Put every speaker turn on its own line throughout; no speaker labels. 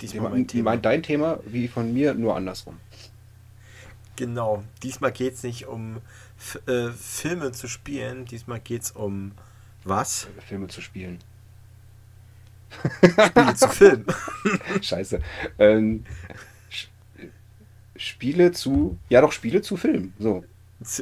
Diesmal mein Thema. Dein Thema wie von mir, nur andersrum.
Genau. Diesmal geht es nicht um F äh, Filme zu spielen, diesmal geht es um was?
Filme zu spielen.
Spiele zu filmen.
Scheiße. Ähm, Spiele zu. Ja, doch, Spiele zu filmen. So.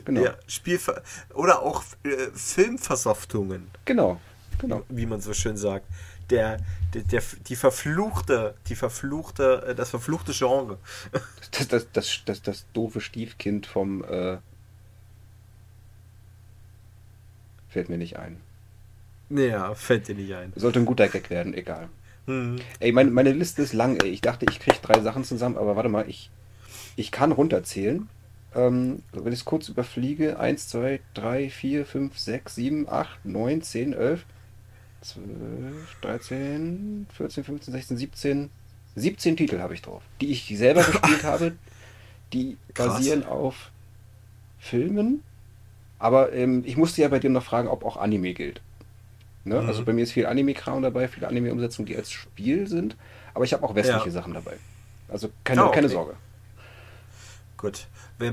Genau. Ja, Spielver oder auch äh, Filmversoftungen.
Genau. genau.
Wie man so schön sagt. Der, der, der, die verfluchte, die verfluchte, äh, das verfluchte Genre.
Das, das, das, das, das doofe Stiefkind vom äh, fällt mir nicht ein.
Ja, fällt dir nicht ein.
Sollte ein guter Gag werden, egal. Hm. Ey, meine, meine Liste ist lang, ey. Ich dachte, ich kriege drei Sachen zusammen, aber warte mal, ich, ich kann runterzählen. Ähm, wenn ich es kurz überfliege, 1, 2, 3, 4, 5, 6, 7, 8, 9, 10, 11, 12, 13, 14, 15, 16, 17, 17 Titel habe ich drauf, die ich selber gespielt habe, die Krass. basieren auf Filmen. Aber ähm, ich musste ja bei dir noch fragen, ob auch Anime gilt. Ne? Mhm. Also bei mir ist viel Anime-Kram dabei, viele Anime-Umsetzungen, die als Spiel sind. Aber ich habe auch westliche ja. Sachen dabei. Also keine, oh, okay. keine Sorge.
Gut.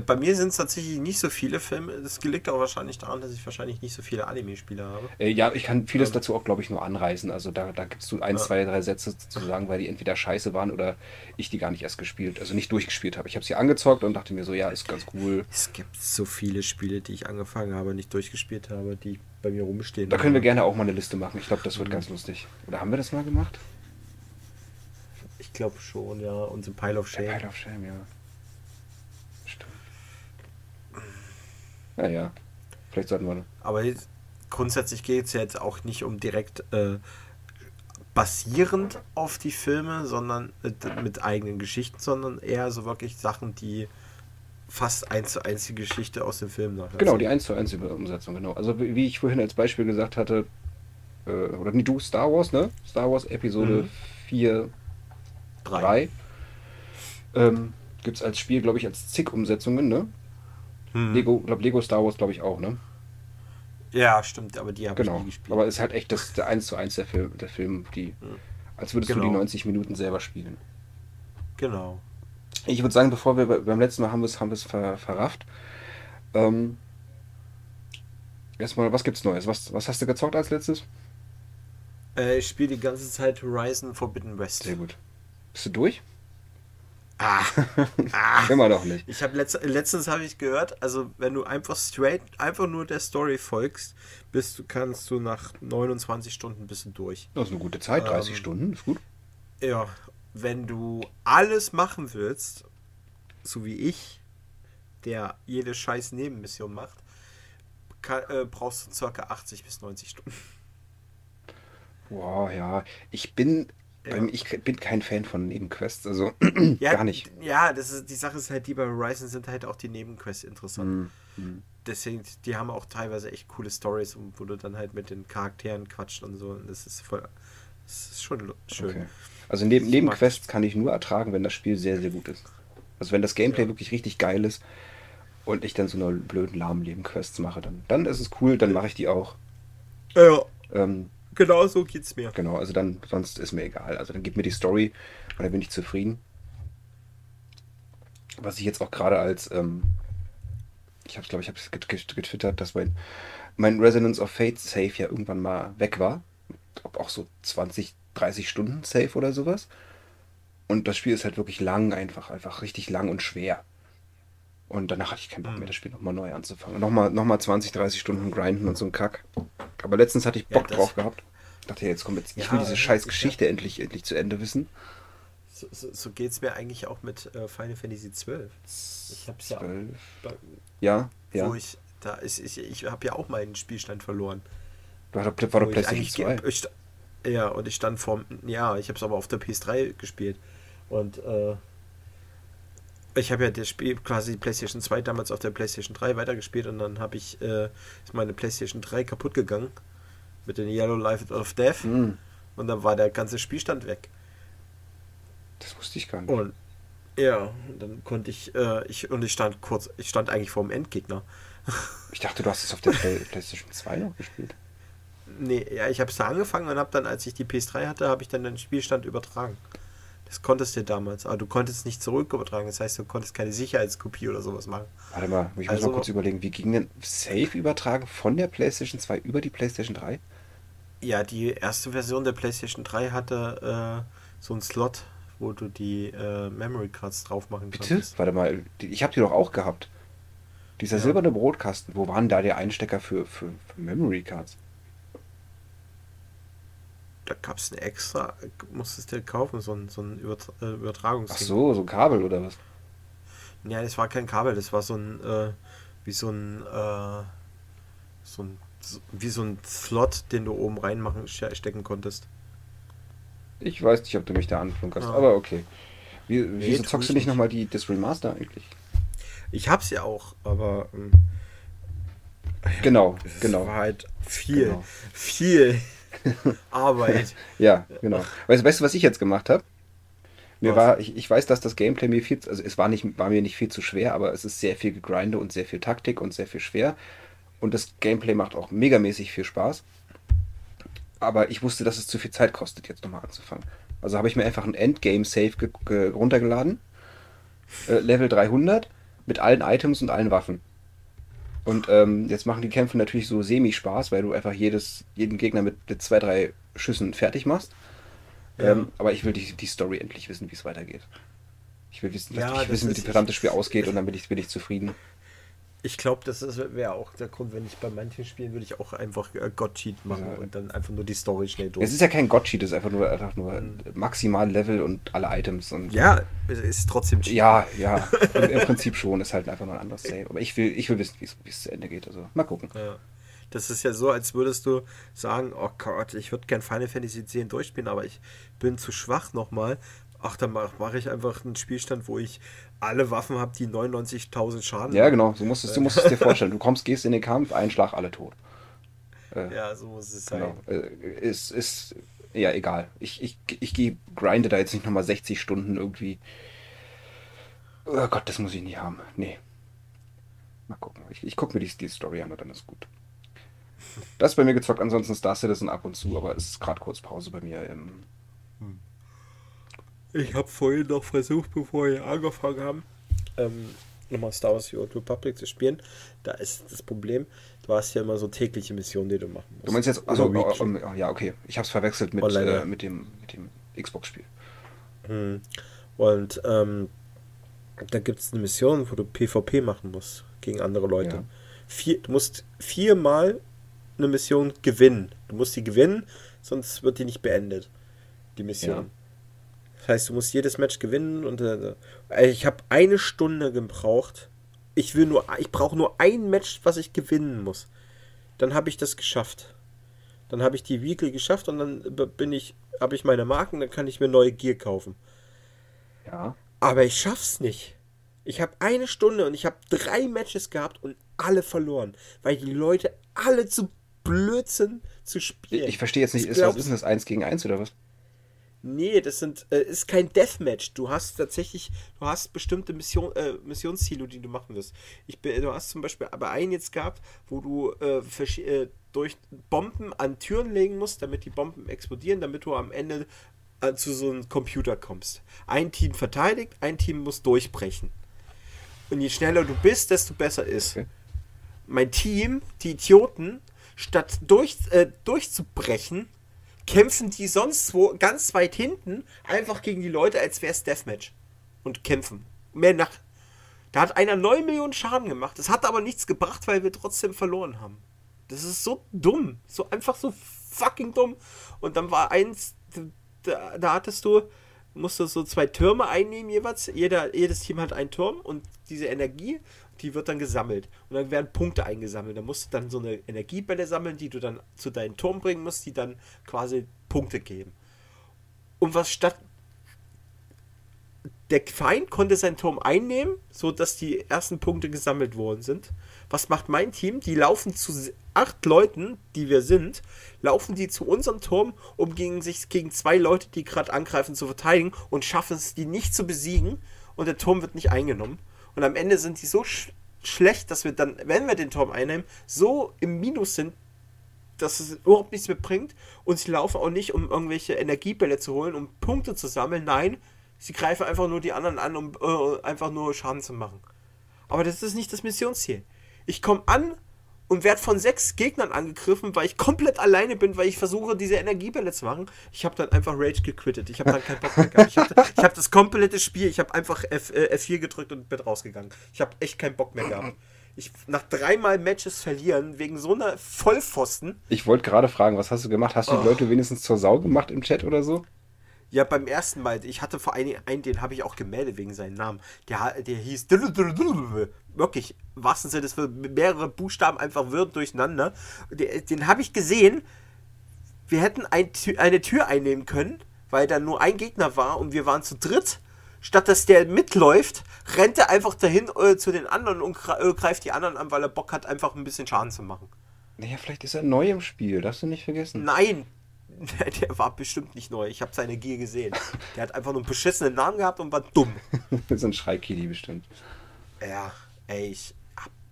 Bei mir sind es tatsächlich nicht so viele Filme. Das liegt auch wahrscheinlich daran, dass ich wahrscheinlich nicht so viele Anime-Spiele habe.
Äh, ja, ich kann vieles ähm, dazu auch, glaube ich, nur anreißen. Also da, da gibst du ein, ja. zwei, drei Sätze zu sagen, weil die entweder scheiße waren oder ich die gar nicht erst gespielt, also nicht durchgespielt habe. Ich habe sie angezockt und dachte mir so, ja, ist ganz cool.
Es gibt so viele Spiele, die ich angefangen habe, nicht durchgespielt habe, die bei mir rumstehen.
Da können wir gerne auch mal eine Liste machen. Ich glaube, das wird mhm. ganz lustig. Oder haben wir das mal gemacht?
Ich glaube schon, ja. Und Pile of Shame.
Der Pile of Shame, ja. Naja, vielleicht sollten wir.
Aber grundsätzlich geht es ja jetzt auch nicht um direkt äh, basierend auf die Filme, sondern mit, mit, eigenen Geschichten, sondern eher so wirklich Sachen, die fast eins zu eins die Geschichte aus dem Film
nachher. Genau, die eins zu eins Umsetzung, genau. Also wie ich vorhin als Beispiel gesagt hatte, äh, oder nie du, Star Wars, ne? Star Wars Episode mhm. 4, 3. 3 ähm, Gibt es als Spiel, glaube ich, als zig Umsetzungen, ne? Hm. Lego, glaube Lego Star Wars, glaube ich auch, ne?
Ja, stimmt, aber die habe
genau. ich nie gespielt. Aber es ist halt echt das, der 1 zu 1 der Film, der Film die, hm. als würdest genau. du die 90 genau. Minuten selber spielen.
Genau.
Ich würde sagen, bevor wir beim letzten Mal haben wir es haben ver, verrafft. Ähm, erstmal, was gibt's Neues? Was, was hast du gezockt als letztes?
Äh, ich spiele die ganze Zeit Horizon Forbidden West.
Sehr gut. Bist du durch?
Ah, ah.
Immer noch nicht.
Ich habe letzt, letztens habe ich gehört, also wenn du einfach straight, einfach nur der Story folgst, bist du kannst du nach 29 Stunden ein bisschen durch.
Das ist eine gute Zeit, 30 ähm, Stunden, ist gut.
Ja, wenn du alles machen willst, so wie ich, der jede scheiß Nebenmission macht, kann, äh, brauchst du circa 80 bis 90 Stunden.
Boah, ja. Ich bin ja. Ich bin kein Fan von Nebenquests, also ja, gar nicht.
Ja, das ist, die Sache ist halt, die bei Horizon sind halt auch die Nebenquests interessant. Mhm. Deswegen, die haben auch teilweise echt coole Stories, wo du dann halt mit den Charakteren quatscht und so. Und das ist voll, das ist schon schön. Okay.
Also neben, Nebenquests kann ich nur ertragen, wenn das Spiel sehr, sehr gut ist. Also wenn das Gameplay ja. wirklich richtig geil ist und ich dann so eine blöden, lahmen Nebenquests mache, dann, dann ist es cool, dann mache ich die auch.
Ja. Ähm, Genau so geht's mir.
Genau, also dann, sonst ist mir egal. Also dann gib mir die Story und dann bin ich zufrieden. Was ich jetzt auch gerade als, ähm, ich habe glaube ich, habe es getwittert, dass mein, mein Resonance of Fate Safe ja irgendwann mal weg war. Ob auch so 20, 30 Stunden Safe oder sowas. Und das Spiel ist halt wirklich lang, einfach, einfach richtig lang und schwer. Und danach hatte ich keinen Bock mehr, hm. das Spiel nochmal neu anzufangen. Nochmal, nochmal 20, 30 Stunden grinden und so ein Kack. Aber letztens hatte ich Bock ja, drauf gehabt. Ich dachte, jetzt kommt jetzt, ich will diese scheiß Geschichte ja, endlich, endlich zu Ende wissen.
So, so, so geht es mir eigentlich auch mit äh, Final Fantasy XII. Ich hab's ja.
Auch, ja, ja.
Wo ich, da ist, ich, ich habe ja auch meinen Spielstand verloren.
Du war doch PlayStation 2.
Ich, ja, und ich stand vor. Ja, ich habe es aber auf der PS3 gespielt. Und äh, ich habe ja das Spiel quasi PlayStation 2 damals auf der PlayStation 3 weitergespielt und dann habe ich äh, ist meine PlayStation 3 kaputt gegangen mit den Yellow Life of Death mhm. und dann war der ganze Spielstand weg.
Das wusste ich gar nicht.
Und ja, dann konnte ich, äh, ich und ich stand kurz, ich stand eigentlich vor dem Endgegner.
Ich dachte, du hast es auf der Play PlayStation 2 noch gespielt.
Nee, ja, ich habe es da angefangen und habe dann, als ich die PS3 hatte, habe ich dann den Spielstand übertragen. Das konntest du damals, aber du konntest nicht zurück übertragen. Das heißt, du konntest keine Sicherheitskopie oder sowas machen.
Warte mal, ich muss
Also-
mal kurz überlegen, wie ging denn Safe übertragen von der PlayStation 2 über die PlayStation 3?
Ja, die erste Version der PlayStation 3 hatte äh, so einen Slot, wo du die äh, Memory Cards drauf machen
Bitte?
konntest.
Warte mal, ich habe die doch auch gehabt. Dieser
Ja.
silberne Brotkasten, wo waren da der Einstecker für, für, für Memory Cards?
Da gab es ein extra, musstest du kaufen, so ein, so ein Übertra äh, Übertragungsding.
Ach so, so ein Kabel oder was?
Ja, das war kein Kabel, das war so ein, äh, wie so ein, äh, so ein, so, wie so ein Slot, den du oben reinmachen, ste- stecken konntest.
Ich weiß nicht, ob du mich da anflunkerst,
Ah.
aber okay. Wie,
Nee,
wieso zockst du
ich
nicht nochmal die, das Remaster eigentlich?
Ich hab's ja auch, aber ähm,
Genau,
es
genau.
war halt viel,
Genau.
viel Arbeit.
Ja, genau. Weißt, weißt du, was ich jetzt gemacht habe? Mir
Was?
war, ich, ich weiß, dass das Gameplay mir viel, zu- also es war nicht, war mir nicht viel zu schwer, aber es ist sehr viel Gegrinde und sehr viel Taktik und sehr viel schwer. Und das Gameplay macht auch megamäßig viel Spaß. Aber ich wusste, dass es zu viel Zeit kostet, jetzt nochmal anzufangen. Also habe ich mir einfach ein Endgame-Save ge ge runtergeladen. Äh, Level 300 mit allen Items und allen Waffen. Und ähm, jetzt machen die Kämpfe natürlich so semi-Spaß, weil du einfach jedes, jeden Gegner mit, mit zwei, drei Schüssen fertig machst.
Ja.
Ähm, aber ich will die, die Story endlich wissen, wie es weitergeht. Ich will wissen,
Ja,
ich
das
wissen wie das verdammte Spiel ausgeht und dann bin ich, bin ich zufrieden.
Ich glaube, das wäre auch der Grund, wenn ich bei manchen Spielen würde ich auch einfach äh, God-Cheat machen
Ja.
und dann einfach nur die Story schnell durch.
Es ist ja kein Gotchi, das ist einfach nur, einfach nur maximal Level und alle Items. Und
Mhm. ja, es ist trotzdem Cheat.
ja, ja, im, im Prinzip schon. Ist halt einfach nur ein anderes Save. Aber ich will, ich will wissen, wie es- wie es zu Ende geht. Also mal gucken.
Ja. Das ist ja so, als würdest du sagen, oh Gott, ich würde gern Final Fantasy X durchspielen, aber ich bin zu schwach nochmal. Ach, dann mache mach ich einfach einen Spielstand, wo ich alle Waffen habe, die 99.000 Schaden
Ja, genau. So musst es, du musst es dir vorstellen. Du kommst, gehst in den Kampf, ein Schlag, alle tot. Äh,
Ja, so muss es sein.
Genau. Äh, ist, ist, ja, egal. Ich, ich, ich gehe, grinde da jetzt nicht nochmal 60 Stunden irgendwie. Oh Gott, das muss ich nicht haben. Nee. Mal gucken. Ich, ich gucke mir die, die Story an und dann ist gut. Das ist bei mir gezockt, ansonsten Star Citizen ab und zu, aber es ist gerade kurz Pause bei mir. Ähm,
Ich habe vorhin noch versucht, bevor wir angefangen haben, ähm, nochmal Star Wars The Old Republic zu spielen. Da ist das Problem, du hast ja immer so tägliche Missionen, die du machen musst.
du meinst jetzt, also,
Oder Weekly.
ähm, ja, okay. Ich habe es verwechselt mit, äh, mit dem, mit dem Xbox-Spiel.
Hm. Und ähm, da gibt es eine Mission, wo du PvP machen musst gegen andere Leute.
Ja.
Vier, du musst viermal eine Mission gewinnen. Du musst die gewinnen, sonst wird die nicht beendet. Die Mission.
Ja.
Das heißt, du musst jedes Match gewinnen und äh, äh, ich habe eine Stunde gebraucht. Ich will nur, ich brauche nur ein Match, was ich gewinnen muss. Dann habe ich das geschafft. Dann habe ich die Weekly geschafft und dann bin ich, habe ich meine Marken, dann kann ich mir neue Gear kaufen.
Ja.
Aber ich schaff's nicht. Ich habe eine Stunde und ich habe drei Matches gehabt und alle verloren, weil die Leute alle zu blöd sind zu
Ich,
spielen.
ich verstehe jetzt nicht, ist, was ist denn das 1 gegen 1 oder was?
Nee, das sind, äh, ist kein Deathmatch. Du hast tatsächlich, du hast bestimmte Mission, äh, Missionsziele, die du machen wirst. Ich, bin- du hast zum Beispiel aber einen jetzt gehabt, wo du äh, äh, durch Bomben an Türen legen musst, damit die Bomben explodieren, damit du am Ende äh, zu so einem Computer kommst. Ein Team verteidigt, ein Team muss durchbrechen. Und je schneller du bist, desto besser ist.
Okay.
Mein Team, die Idioten, statt durch, äh, durchzubrechen, kämpfen die sonst wo ganz weit hinten einfach gegen die Leute, als wäre es Deathmatch. Und kämpfen. Mehr nach. Da hat einer 9 Millionen Schaden gemacht. Das hat aber nichts gebracht, weil wir trotzdem verloren haben. Das ist so dumm. So einfach so fucking dumm. Und dann war eins, da, da hattest du, musst du so zwei Türme einnehmen jeweils. Jeder, jedes Team hat einen Turm und diese Energie, die wird dann gesammelt. Und dann werden Punkte eingesammelt. Da musst du dann so eine Energiebälle sammeln, die du dann zu deinem Turm bringen musst, die dann quasi Punkte geben. Und was statt der Feind konnte seinen Turm einnehmen, so dass die ersten Punkte gesammelt worden sind. Was macht mein Team? Die laufen zu acht Leuten, die wir sind, laufen die zu unserem Turm, um gegen sich gegen zwei Leute, die gerade angreifen, zu verteidigen und schaffen es, die nicht zu besiegen und der Turm wird nicht eingenommen. Und am Ende sind die so sch schlecht, dass wir dann, wenn wir den Turm einnehmen, so im Minus sind, dass es überhaupt nichts mehr bringt. Und sie laufen auch nicht, um irgendwelche Energiebälle zu holen, um Punkte zu sammeln. Nein, sie greifen einfach nur die anderen an, um äh, einfach nur Schaden zu machen. Aber das ist nicht das Missionsziel. Ich komme an und werde von sechs Gegnern angegriffen, weil ich komplett alleine bin, weil ich versuche, diese Energiebälle zu machen. Ich habe dann einfach Rage gequittet. Ich habe dann keinen Bock mehr gehabt. Ich habe hab das komplette Spiel, ich habe einfach F, äh, F4 gedrückt und bin rausgegangen. Ich habe echt keinen Bock mehr gehabt. Ich, nach dreimal Matches verlieren, wegen so einer Vollpfosten.
Ich wollte gerade fragen, was hast du gemacht? Hast du die oh. Leute wenigstens zur Sau gemacht im Chat oder so?
Ja, beim ersten Mal, ich hatte vor einigen, einen, den habe ich auch gemeldet wegen seinem Namen. Der, der hieß wirklich, was sind das für mehrere Buchstaben einfach wirren durcheinander. Den, den habe ich gesehen. Wir hätten ein, eine Tür einnehmen können, weil da nur ein Gegner war und wir waren zu dritt. Statt dass der mitläuft, rennt er einfach dahin äh, zu den anderen und greift die anderen an, weil er Bock hat, einfach ein bisschen Schaden zu machen.
Naja, vielleicht ist er neu im Spiel, darfst du nicht vergessen.
Nein, der war bestimmt nicht neu. Ich habe seine Gier gesehen. Der hat einfach nur einen beschissenen Namen gehabt und war dumm.
so ein Schreikili bestimmt.
Ja, ey, ich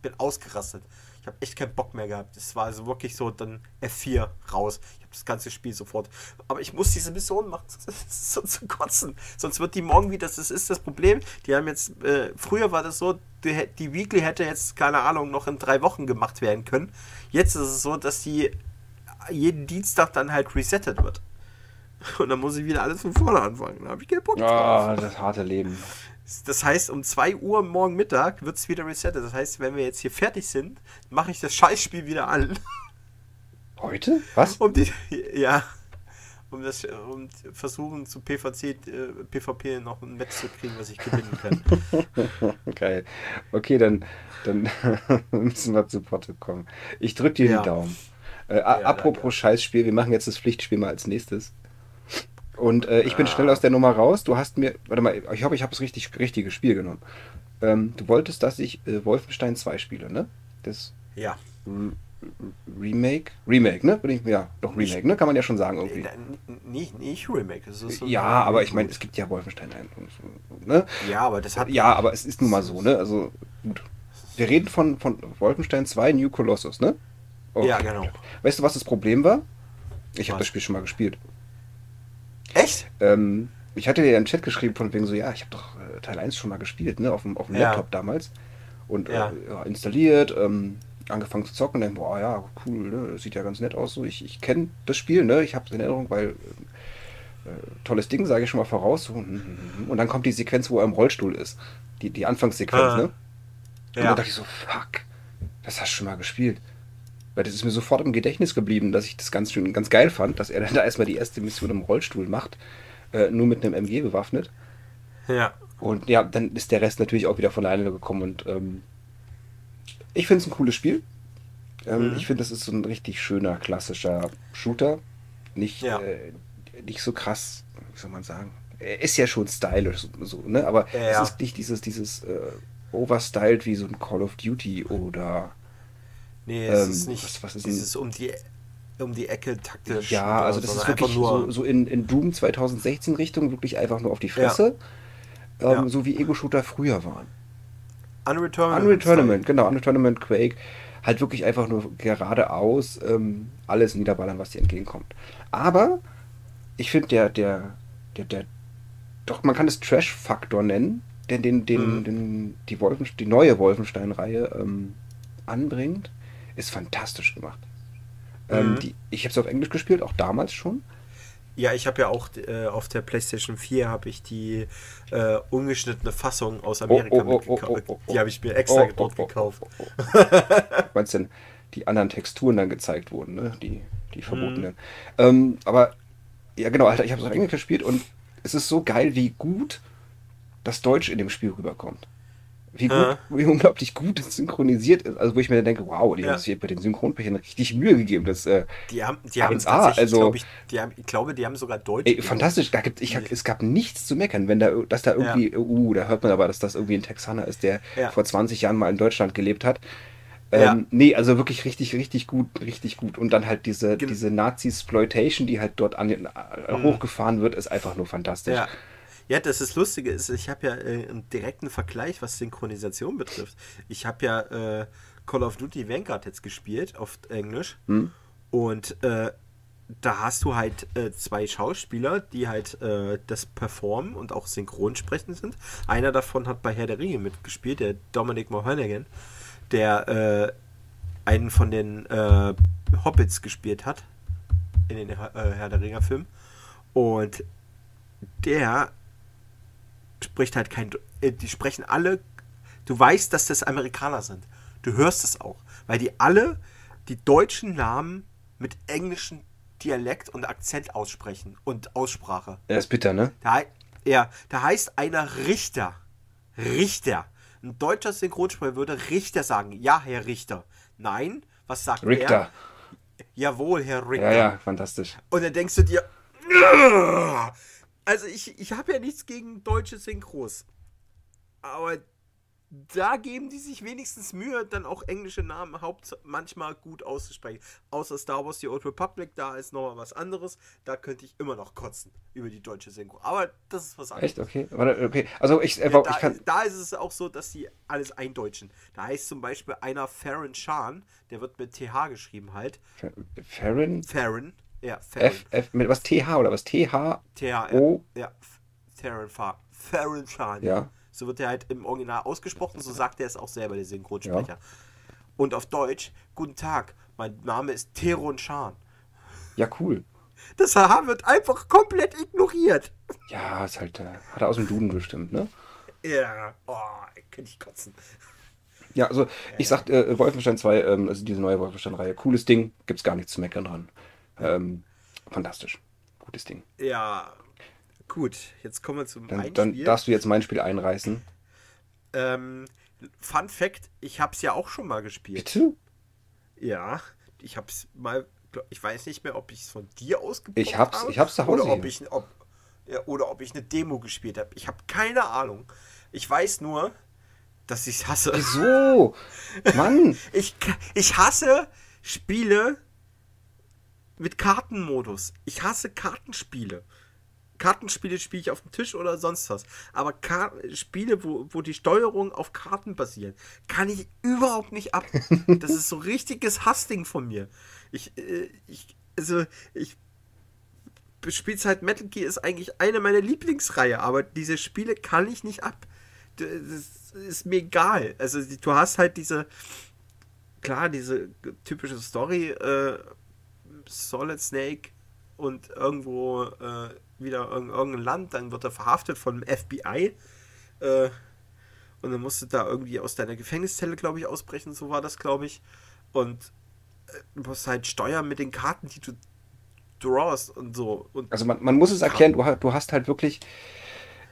bin ausgerastet. Ich habe echt keinen Bock mehr gehabt. Es war also wirklich so dann F4 raus. Ich habe das ganze Spiel sofort. Aber ich muss diese Mission machen, so zu kotzen. Sonst wird die morgen wieder, das ist das Problem. Die haben jetzt, äh, früher war das so, die, die Weekly hätte jetzt, keine Ahnung, noch in drei Wochen gemacht werden können. Jetzt ist es so, dass die jeden Dienstag dann halt resettet wird. Und dann muss ich wieder alles von vorne anfangen. Da habe ich keinen Bock
drauf. Ah, das harte Leben.
Das heißt, um 2 Uhr morgen Mittag wird es wieder resettet. Das heißt, wenn wir jetzt hier fertig sind, mache ich das Scheißspiel wieder an.
Heute? Was?
Um die, ja. Um das um versuchen zu PvC, äh, PvP noch ein Match zu kriegen, was ich gewinnen kann.
Geil. Okay, dann, dann müssen wir zu Potte kommen. Ich drücke dir ja. die Daumen. Äh, ja, apropos danke. Scheißspiel, wir machen jetzt das Pflichtspiel mal als nächstes. Und äh, ich bin schnell aus der Nummer raus. Du hast mir, warte mal, ich hoffe, ich habe das richtig, richtige Spiel genommen. Ähm, du wolltest, dass ich äh, Wolfenstein 2 spiele, ne? Das
ja.
Remake? Remake, ne? Ja, doch Remake, ne? Kann man ja schon sagen irgendwie.
Nicht, nicht Remake.
So ja, aber ich meine, es gibt ja Wolfenstein 1. Ne?
Ja, aber das hat.
Ja, aber es ist nun mal so, ne? Also, gut. Wir reden von, von Wolfenstein 2 New Colossus, ne?
Okay. Ja, genau.
Weißt du, was das Problem war? Ich habe das Spiel schon mal gespielt.
Echt?
Ähm, ich hatte dir ja im Chat geschrieben von wegen so, ja, ich habe doch äh, Teil 1 schon mal gespielt, ne, auf dem, auf dem ja. Laptop damals. Und ja. Äh, installiert, ähm, angefangen zu zocken, dann, boah, ja, cool, ne, das sieht ja ganz nett aus. So, ich, ich kenne das Spiel, ne, ich habe es in Erinnerung, weil äh, tolles Ding, sage ich schon mal voraus. So, hm, hm, hm, und dann kommt die Sequenz, wo er im Rollstuhl ist. Die, die Anfangssequenz, ah. ne? Und ja. dann dachte ich so, fuck, das hast du schon mal gespielt. Weil das ist mir sofort im Gedächtnis geblieben, dass ich das ganz schön ganz geil fand, dass er dann da erstmal die erste Mission im Rollstuhl macht, äh, nur mit einem MG bewaffnet.
Ja.
Und ja, dann ist der Rest natürlich auch wieder von alleine gekommen und ähm, ich finde es ein cooles Spiel. Ähm, mhm. Ich finde, das ist so ein richtig schöner, klassischer Shooter. Nicht, ja. äh, nicht so krass, wie soll man sagen. Er ist ja schon stylisch, so, ne? aber ja, es ist nicht dieses, dieses äh, overstyled wie so ein Call of Duty oder
Nee, es ähm, ist nicht was, was ist dieses um die, um die Ecke taktisch.
Ja, also das ist wirklich so, so in, in Doom 2016 Richtung, wirklich einfach nur auf die Fresse. Ja. Ähm, ja. So wie Ego-Shooter früher waren.
Unreal Tournament.
Unreal Tournament, genau. Unreal Tournament, Quake. Halt wirklich einfach nur geradeaus ähm, alles niederballern, was dir entgegenkommt. Aber ich finde, der, der, der, der, doch, man kann es Trash-Faktor nennen, der den, den, mhm. den, die, Wolfen, die neue Wolfenstein-Reihe ähm, anbringt ist fantastisch gemacht. Mhm. Ähm, die, ich habe es auf Englisch gespielt, auch damals schon.
Ja, ich habe ja auch äh, auf der PlayStation 4 habe ich die äh, ungeschnittene Fassung aus Amerika oh, oh, oh, oh, oh Die habe ich mir extra dort gekauft.
Meinst denn, die anderen Texturen dann gezeigt wurden, ne? Die, die verbotenen. Mhm. Ähm, aber ja, genau, Alter, ich habe es auf Englisch gespielt und es ist so geil, wie gut das Deutsch in dem Spiel rüberkommt wie, gut, wie unglaublich gut es synchronisiert ist. Also wo ich mir dann denke, wow, die ja. haben sich bei den Synchronpärchen richtig Mühe gegeben. Das, äh,
die haben, die haben tatsächlich, also, glaub ich, die haben, ich glaube, die haben sogar Deutsch.
Ey, fantastisch, da gibt, ich, es gab nichts zu meckern, wenn da, dass da irgendwie, ja. uh, da hört man aber, dass das irgendwie ein Texaner ist, der ja. vor 20 Jahren mal in Deutschland gelebt hat. Ähm, ja. Nee, also wirklich richtig, richtig gut, richtig gut. Und dann halt diese, diese Nazi-Sploitation, die halt dort an, mhm. hochgefahren wird, ist einfach nur fantastisch. Ja.
Ja, das ist Lustige ist, ich habe ja äh, einen direkten Vergleich, was Synchronisation betrifft. Ich habe ja äh, Call of Duty Vanguard jetzt gespielt auf Englisch hm. und äh, da hast du halt äh, zwei Schauspieler, die halt äh, das performen und auch synchron sprechen sind. Einer davon hat bei Herr der Ringe mitgespielt, der Dominic Monaghan, der äh, einen von den äh, Hobbits gespielt hat in den äh, Herr der Ringe Film und der spricht halt kein äh, die sprechen alle du weißt, dass das Amerikaner sind. Du hörst es auch, weil die alle die deutschen Namen mit englischen Dialekt und Akzent aussprechen und Aussprache.
Er ist bitter, ne?
Da, ja, da heißt einer Richter. Richter. Ein deutscher Synchronsprecher würde Richter sagen. Ja, Herr Richter. Nein, was sagt
Richter.
er? Jawohl, Herr Richter.
Ja, ja, fantastisch.
Und dann denkst du dir, also ich, ich habe ja nichts gegen deutsche Synchros. Aber da geben die sich wenigstens Mühe, dann auch englische Namen haupt manchmal gut auszusprechen. Außer Star Wars The Old Republic, da ist nochmal was anderes. Da könnte ich immer noch kotzen über die deutsche Synchro. Aber das ist was anderes.
Echt? Okay. okay. Also ich,
äh, ja, da, ich kann... da ist es auch so, dass die alles eindeutschen. Da heißt zum Beispiel einer Farron Shan, der wird mit TH geschrieben halt.
Farron?
Farron. Ja,
Farron. F, F, mit was TH oder was? TH?
TH,
O?
Ja, Farron Farron Shan.
Ja.
So wird er halt im Original ausgesprochen, so sagt er es auch selber, der Synchronsprecher. Ja. Und auf Deutsch, guten Tag, mein Name ist Teron Schan.
Ja, cool.
Das H wird einfach komplett ignoriert.
Ja, ist halt, äh, hat er aus dem Duden bestimmt, ne?
Ja, oh, könnte ich kotzen.
Ja, also ich sag, äh, Wolfenstein 2, ähm, also diese neue Wolfenstein-Reihe, cooles Ding, gibt's gar nichts zu meckern dran. Ähm, fantastisch. Gutes Ding.
Ja, Gut, jetzt kommen wir zum
dann, dann darfst du jetzt mein Spiel einreißen.
Ähm, Fun Fact: Ich habe es ja auch schon mal gespielt.
Bitte?
Ja, ich habe es mal. Ich weiß nicht mehr, ob ich es von dir ausgeprobiert
ich hab's, habe. Ich hab's zu Hause.
Oder ob ich, ob, oder ob ich eine Demo gespielt habe. Ich habe keine Ahnung. Ich weiß nur, dass ich es hasse.
Wieso? Mann!
ich, ich hasse Spiele mit Kartenmodus. Ich hasse Kartenspiele. Kartenspiele spiele ich auf dem Tisch oder sonst was. Aber Kar Spiele, wo, wo die Steuerung auf Karten basiert, kann ich überhaupt nicht ab. Das ist so richtiges Hassding von mir. Ich, äh, ich, also, ich Spielzeit Metal Gear ist eigentlich eine meiner Lieblingsreihe, aber diese Spiele kann ich nicht ab. Das ist mir egal. Also, du hast halt diese, klar, diese typische Story, äh, Solid Snake und irgendwo äh, wieder in irgendein Land, dann wird er verhaftet vom FBI. Äh, und dann musst du da irgendwie aus deiner Gefängniszelle, glaube ich, ausbrechen, so war das, glaube ich. Und äh, du musst halt steuern mit den Karten, die du drawst und so. Und
also man, man muss es erklären, du, du hast halt wirklich.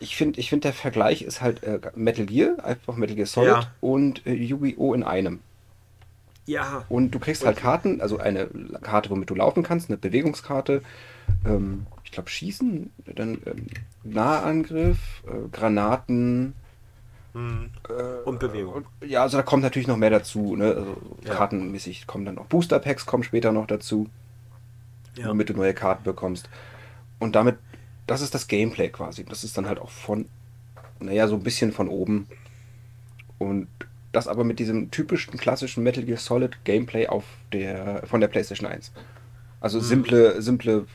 Ich finde, ich find, der Vergleich ist halt äh, Metal Gear, einfach Metal Gear Solid ja. und äh, Yu-Gi-Oh! in einem.
Ja.
Und du kriegst halt Karten, also eine Karte, womit du laufen kannst, eine Bewegungskarte, ähm, ich glaube, Schießen, dann ähm, Nahangriff, äh, Granaten.
Äh, und Bewegung. Und,
ja, also da kommt natürlich noch mehr dazu. Ne? Also, ja. Kartenmäßig kommen dann noch Booster Packs, kommen später noch dazu. Ja. Damit du neue Karten bekommst. Und damit, das ist das Gameplay quasi. Das ist dann halt auch von, naja, so ein bisschen von oben. Und das aber mit diesem typischen klassischen Metal Gear Solid Gameplay auf der, von der PlayStation 1. Also mhm. simple, simple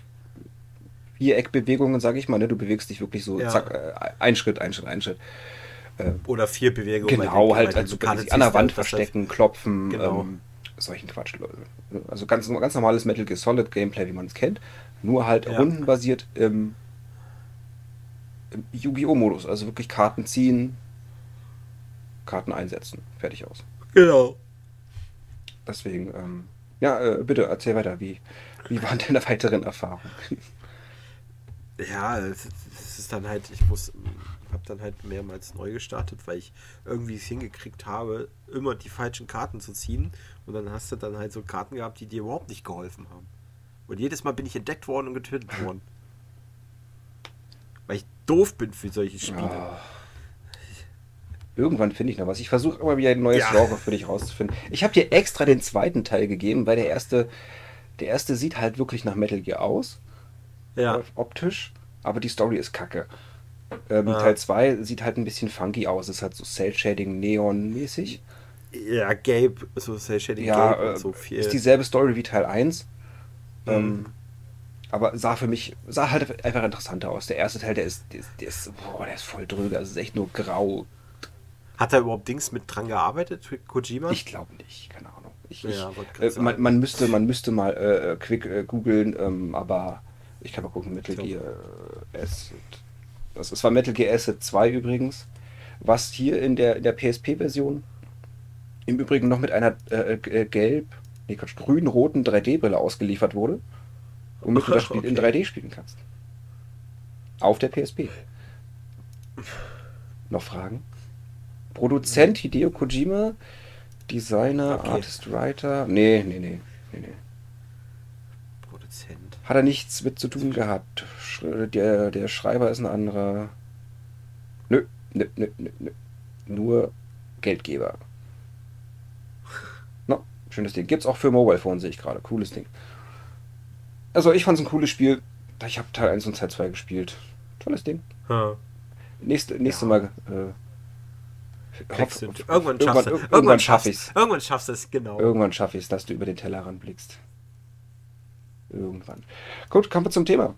Viereckbewegungen, sage ich mal. Ne? Du bewegst dich wirklich so, ja. zack, äh, ein Schritt, ein Schritt, ein Schritt.
Äh, Oder vier Bewegungen.
Genau, halt also an der Wand verstecken, heißt, klopfen, genau. ähm, solchen Quatsch. Also ganz, ganz normales Metal Gear Solid Gameplay, wie man es kennt. Nur halt ja. rundenbasiert im, im Yu-Gi-Oh! Modus. Also wirklich Karten ziehen, Karten einsetzen. Fertig aus.
Genau.
Deswegen, ähm, ja, äh, bitte erzähl weiter. Wie, wie waren deine weiteren Erfahrungen?
ja, es ist dann halt, ich muss, habe dann halt mehrmals neu gestartet, weil ich irgendwie es hingekriegt habe, immer die falschen Karten zu ziehen. Und dann hast du dann halt so Karten gehabt, die dir überhaupt nicht geholfen haben. Und jedes Mal bin ich entdeckt worden und getötet worden. weil ich doof bin für solche Spiele. Ja.
Irgendwann finde ich noch was. Ich versuche immer wieder ein neues ja. Genre für dich rauszufinden. Ich habe dir extra den zweiten Teil gegeben, weil der erste, der erste sieht halt wirklich nach Metal Gear aus
ja.
optisch, aber die Story ist kacke. Ähm, ah. Teil 2 sieht halt ein bisschen funky aus. Ist halt so Cell-Shading, Neon-mäßig.
Ja, Gabe, so Cell-Shading
ja, Gabe äh, so viel. Ist dieselbe Story wie Teil 1. Mhm. Ähm, aber sah für mich, sah halt einfach interessanter aus. Der erste Teil, der ist, der ist, der ist, boah, der ist voll dröge. Also ist echt nur grau.
Hat er überhaupt Dings mit dran gearbeitet,
Kojima? Ich glaube nicht, keine Ahnung. Ich, ja, ich, äh, man, man, müsste, man müsste mal äh, quick äh, googeln, ähm, aber ich kann mal gucken, Metal Gear äh, Acid. Das, das war Metal Gear Acid 2 übrigens, was hier in der, in der PSP-Version im Übrigen noch mit einer äh, äh gelb, nee, grün-roten 3D-Brille ausgeliefert wurde, womit du das Spiel okay. in 3D spielen kannst. Auf der PSP. Noch Fragen? Produzent Hideo Kojima, Designer, okay. Artist, Writer. Nee, nee, nee, nee, nee. Produzent. Hat er nichts mit zu tun gehabt. Der, der Schreiber ist ein anderer. Nö, nö, nö, nö, nö. Nur Geldgeber. No, schönes Ding. Gibt's auch für Mobile Phone, sehe ich gerade. Cooles Ding. Also, ich fand es ein cooles Spiel. Ich habe Teil 1 und Teil 2 gespielt. Tolles Ding. Hm. Nächste, nächste ja. Mal. Äh,
Hoff, irgendwann schaffst du Irgendwann schaffe ich es. Irgendwann schaffst du es, genau.
Irgendwann schaffe ich es, dass du über den Tellerrand blickst. Irgendwann. Gut, kommen wir zum Thema.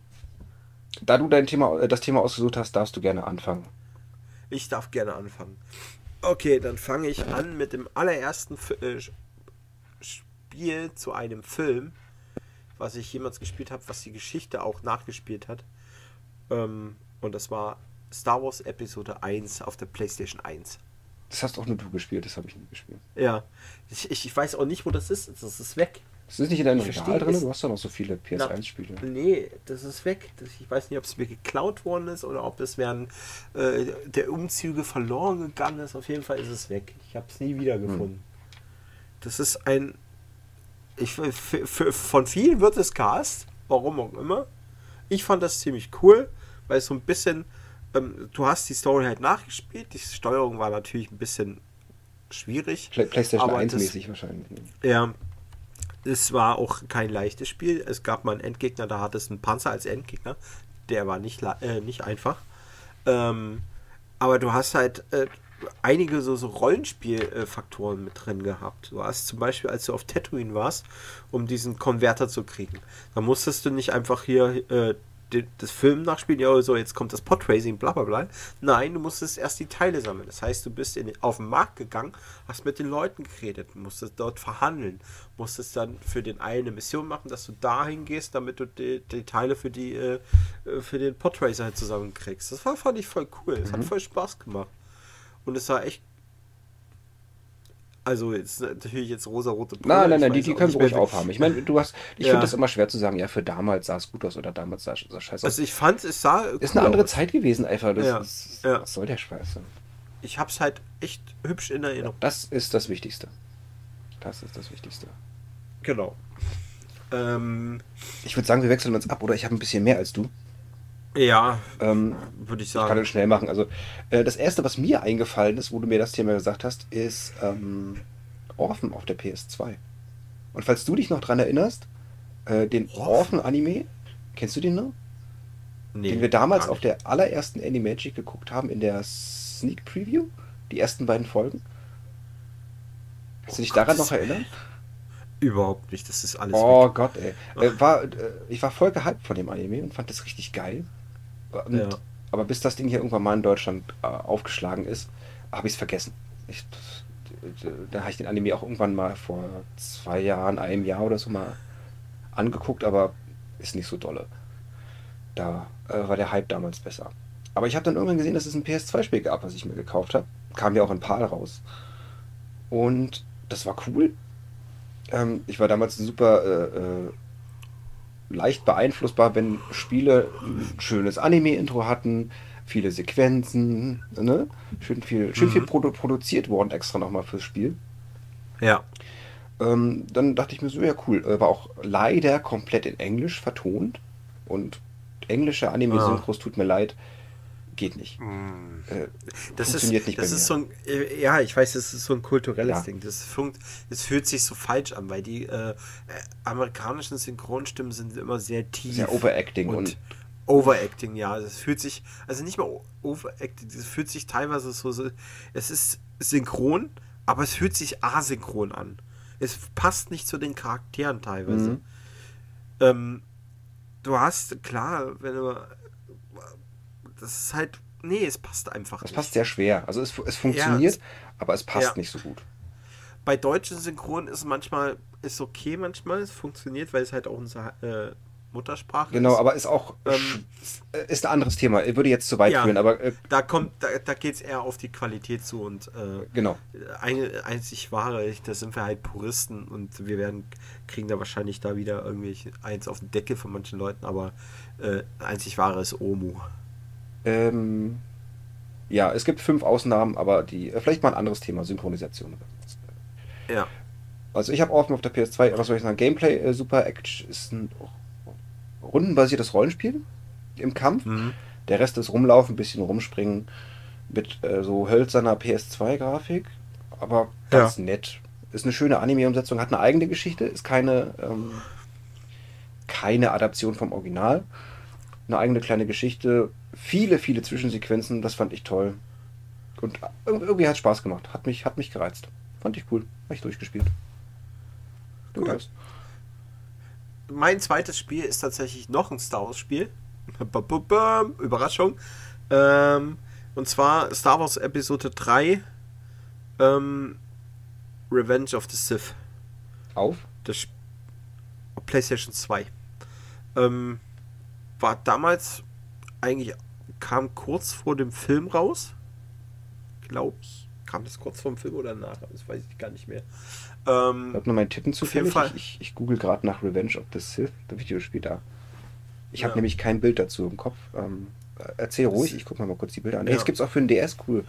Da du dein Thema, äh, das Thema ausgesucht hast, darfst du gerne anfangen.
Ich darf gerne anfangen. Okay, dann fange ich an mit dem allerersten äh, Spiel zu einem Film, was ich jemals gespielt habe, was die Geschichte auch nachgespielt hat. Ähm, und das war Star Wars Episode 1 auf der PlayStation 1.
Das hast auch nur du gespielt, das habe ich nie gespielt.
Ja. Ich, ich weiß auch nicht, wo das ist. Das ist weg.
Das ist nicht in deinem Regal drin? Du hast doch noch so viele PS1-Spiele.
Nee, das ist weg. ich weiß nicht, ob es mir geklaut worden ist oder ob es während äh, der Umzüge verloren gegangen ist. Auf jeden Fall ist es weg. Ich habe es nie wiedergefunden. Hm. Das ist ein. Ich, von vielen wird es cast, warum auch immer. Ich fand das ziemlich cool, weil es so ein bisschen ähm, du hast die Story halt nachgespielt. Die Steuerung war natürlich ein bisschen schwierig.
Play PlayStation 1 mäßig wahrscheinlich.
Ne? Ja. Es war auch kein leichtes Spiel. Es gab mal einen Endgegner, da hat es einen Panzer als Endgegner. Der war nicht, äh, nicht einfach. Ähm, aber du hast halt äh, einige so, so Rollenspielfaktoren mit drin gehabt. Du hast zum Beispiel, als du auf Tatooine warst, um diesen Konverter zu kriegen, da musstest du nicht einfach hier äh, das Film nachspielen, ja, so, jetzt kommt das Podracing, bla bla bla. Nein, du musstest erst die Teile sammeln. Das heißt, du bist in, auf den Markt gegangen, hast mit den Leuten geredet, musstest dort verhandeln, musstest dann für den einen eine Mission machen, dass du dahin gehst, damit du die, die Teile für die äh, für den Podracer halt zusammenkriegst. Das war, fand ich voll cool. Es mhm. hat voll Spaß gemacht. Und es war echt also jetzt natürlich jetzt rosa-rote
Brille. Nein, nein, nein, die, die können ruhig aufhaben. Ich meine, du hast, ich ja. finde das immer schwer zu sagen, ja, für damals sah es gut aus oder damals sah es scheiße aus.
Also ich fand, es sah.
Cool ist eine andere aus. Zeit gewesen einfach. Das, ja. Ist, ja. Was soll der Scheiß
Ich hab's halt echt hübsch in Erinnerung.
das ist das Wichtigste. Das ist das Wichtigste.
Genau. Ähm,
ich würde sagen, wir wechseln uns ab, oder? Ich habe ein bisschen mehr als du.
Ja, ähm, würde ich sagen. Ich
kann das schnell machen. Also, äh, das erste, was mir eingefallen ist, wo du mir das Thema gesagt hast, ist ähm, Orphan auf der PS2. Und falls du dich noch dran erinnerst, äh, den Orphan-Anime, kennst du den noch? Nee, den wir damals auf der allerersten Animagic geguckt haben, in der Sneak Preview, die ersten beiden Folgen. Kannst du dich oh daran noch erinnern?
Überhaupt nicht, das ist alles.
Oh weg. Gott, ey. Äh, war, äh, ich war voll gehypt von dem Anime und fand das richtig geil. Und, ja. Aber bis das Ding hier irgendwann mal in Deutschland äh, aufgeschlagen ist, habe ich es vergessen. Ich, da habe ich den Anime auch irgendwann mal vor zwei Jahren, einem Jahr oder so mal angeguckt, aber ist nicht so dolle. Da äh, war der Hype damals besser. Aber ich habe dann irgendwann gesehen, dass es ein PS2-Spiel gab, was ich mir gekauft habe. Kam ja auch in PAL raus. Und das war cool. Ähm, ich war damals super äh, äh, leicht beeinflussbar, wenn Spiele ein schönes Anime-Intro hatten, viele Sequenzen, ne? Schön viel, schön mhm. viel produ produziert worden extra nochmal fürs Spiel.
Ja.
Ähm, dann dachte ich mir so, ja cool. War auch leider komplett in Englisch vertont. Und englische Anime-Synchros, ja. tut mir leid, geht nicht. Mm.
Äh, das funktioniert ist, nicht das ist so ein, äh, ja, ich weiß, das ist so ein kulturelles ja. Ding. Das, funkt, das fühlt sich so falsch an, weil die äh, amerikanischen Synchronstimmen sind immer sehr tief.
Sehr overacting und,
und Overacting, ja. Es fühlt sich, also nicht mal Overacting, es fühlt sich teilweise so, so, es ist synchron, aber es fühlt sich asynchron an. Es passt nicht zu den Charakteren teilweise. Mhm. Ähm, du hast, klar, wenn du, das ist halt, nee, es passt einfach
Es passt sehr schwer. Also es, es funktioniert, ja, es, aber es passt ja. nicht so gut.
Bei deutschen Synchronen ist manchmal, ist okay manchmal, es funktioniert, weil es halt auch unser äh, Muttersprache
genau, ist. aber ist auch ähm, ist ein anderes Thema. Ich würde jetzt zu weit ja, führen, aber
äh, da kommt, da, da geht es eher auf die Qualität zu und äh,
genau.
Ein, einzig wahre, da sind wir halt Puristen und wir werden kriegen da wahrscheinlich da wieder irgendwie eins auf den Deckel von manchen Leuten, aber äh, einzig wahre ist Omu.
Ähm, ja, es gibt fünf Ausnahmen, aber die äh, vielleicht mal ein anderes Thema, Synchronisation.
Ja.
Also ich habe offen auf der PS2, was soll ich sagen, Gameplay äh, Super Action ist ein rundenbasiertes Rollenspiel im Kampf. Mhm. Der Rest ist rumlaufen, ein bisschen rumspringen mit äh, so hölzerner PS2-Grafik, aber ganz ja. nett. Ist eine schöne Anime-Umsetzung, hat eine eigene Geschichte, ist keine, ähm, keine Adaption vom Original. Eine eigene kleine Geschichte, viele, viele Zwischensequenzen, das fand ich toll. Und irgendwie hat es Spaß gemacht, hat mich, hat mich gereizt. Fand ich cool, habe ich durchgespielt.
Du cool mein zweites Spiel ist tatsächlich noch ein Star Wars Spiel. Überraschung. Ähm, und zwar Star Wars Episode 3 ähm, Revenge of the Sith.
Auf?
Das PlayStation 2. Ähm, war damals eigentlich, kam kurz vor dem Film raus. Glaube ich. Kam das kurz vor dem Film oder nach? Das weiß ich gar nicht mehr.
Ähm, ich nur mein Tippen zu viel. Ich, ich, google gerade nach Revenge of the Sith, das Videospiel da. Ich ja. habe nämlich kein Bild dazu im Kopf. Ähm, erzähl ruhig, ich gucke mir mal kurz die Bilder an. Ja. Es gibt es auch für den DS, cool.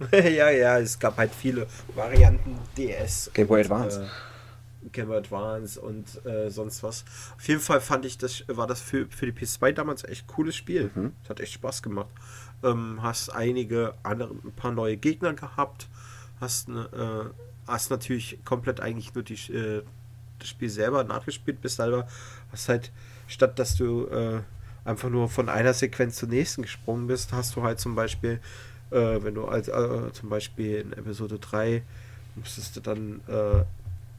ja, ja, es gab halt viele Varianten DS.
Game Boy Advance.
äh, Game Advance und äh, sonst was. Auf jeden Fall fand ich, das war das für, für die PS2 damals echt cooles Spiel. Mhm. Hat echt Spaß gemacht. Ähm, hast einige andere, ein paar neue Gegner gehabt, hast eine, äh, hast natürlich komplett eigentlich nur die, äh, das Spiel selber nachgespielt, bist selber, hast halt, statt dass du äh, einfach nur von einer Sequenz zur nächsten gesprungen bist, hast du halt zum Beispiel, äh, wenn du als äh, zum Beispiel in Episode 3 musstest du dann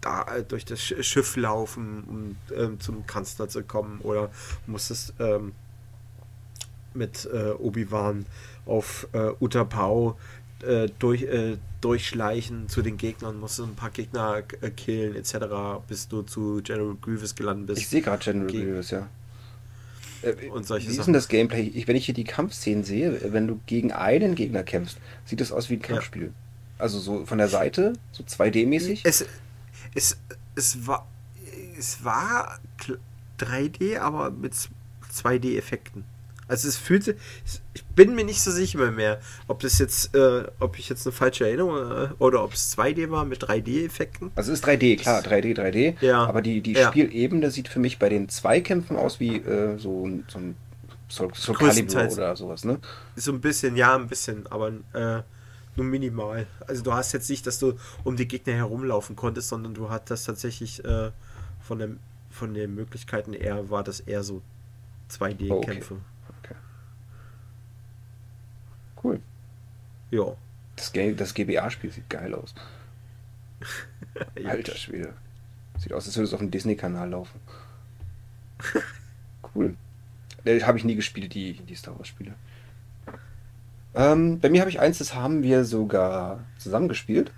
da durch das Schiff laufen, um ähm, zum Kanzler zu kommen, oder musstest ähm, mit äh, Obi-Wan auf äh, Utapau äh, durch, äh, durchschleichen zu den Gegnern, musst du ein paar Gegner äh, killen, etc., bis du zu General Grievous gelandet bist.
Ich sehe gerade General Ge Grievous, ja. Äh, und solche Wie ist denn das Gameplay? Ich, wenn ich hier die Kampfszenen sehe, wenn du gegen einen Gegner kämpfst, sieht das aus wie ein Kampfspiel. Ja. Also so von der Seite, so 2D-mäßig?
Es, es, es war, es war 3D, aber mit 2D-Effekten. Also es fühlte, ich bin mir nicht so sicher mehr, ob das jetzt, äh, ob ich jetzt eine falsche Erinnerung äh, oder ob es 2D war mit 3D-Effekten.
Also es ist 3D, klar, 3D, 3D.
Ja.
Aber die, die ja. Spielebene sieht für mich bei den Zweikämpfen aus wie äh, so, so ein Soul, Soul Calibur oder sowas, ne?
So ein bisschen, ja, ein bisschen, aber äh, nur minimal. Also du hast jetzt nicht, dass du um die Gegner herumlaufen konntest, sondern du hattest tatsächlich äh, von, dem, von den Möglichkeiten eher, war das eher so 2D-Kämpfe. Oh, okay.
Cool.
Ja.
Das, das GBA-Spiel sieht geil aus. Alter Schwede. Sieht aus, als würde es auf dem Disney-Kanal laufen. cool. Äh, habe ich nie gespielt, die, die Star Wars-Spiele. Ähm, bei mir habe ich eins, das haben wir sogar zusammengespielt.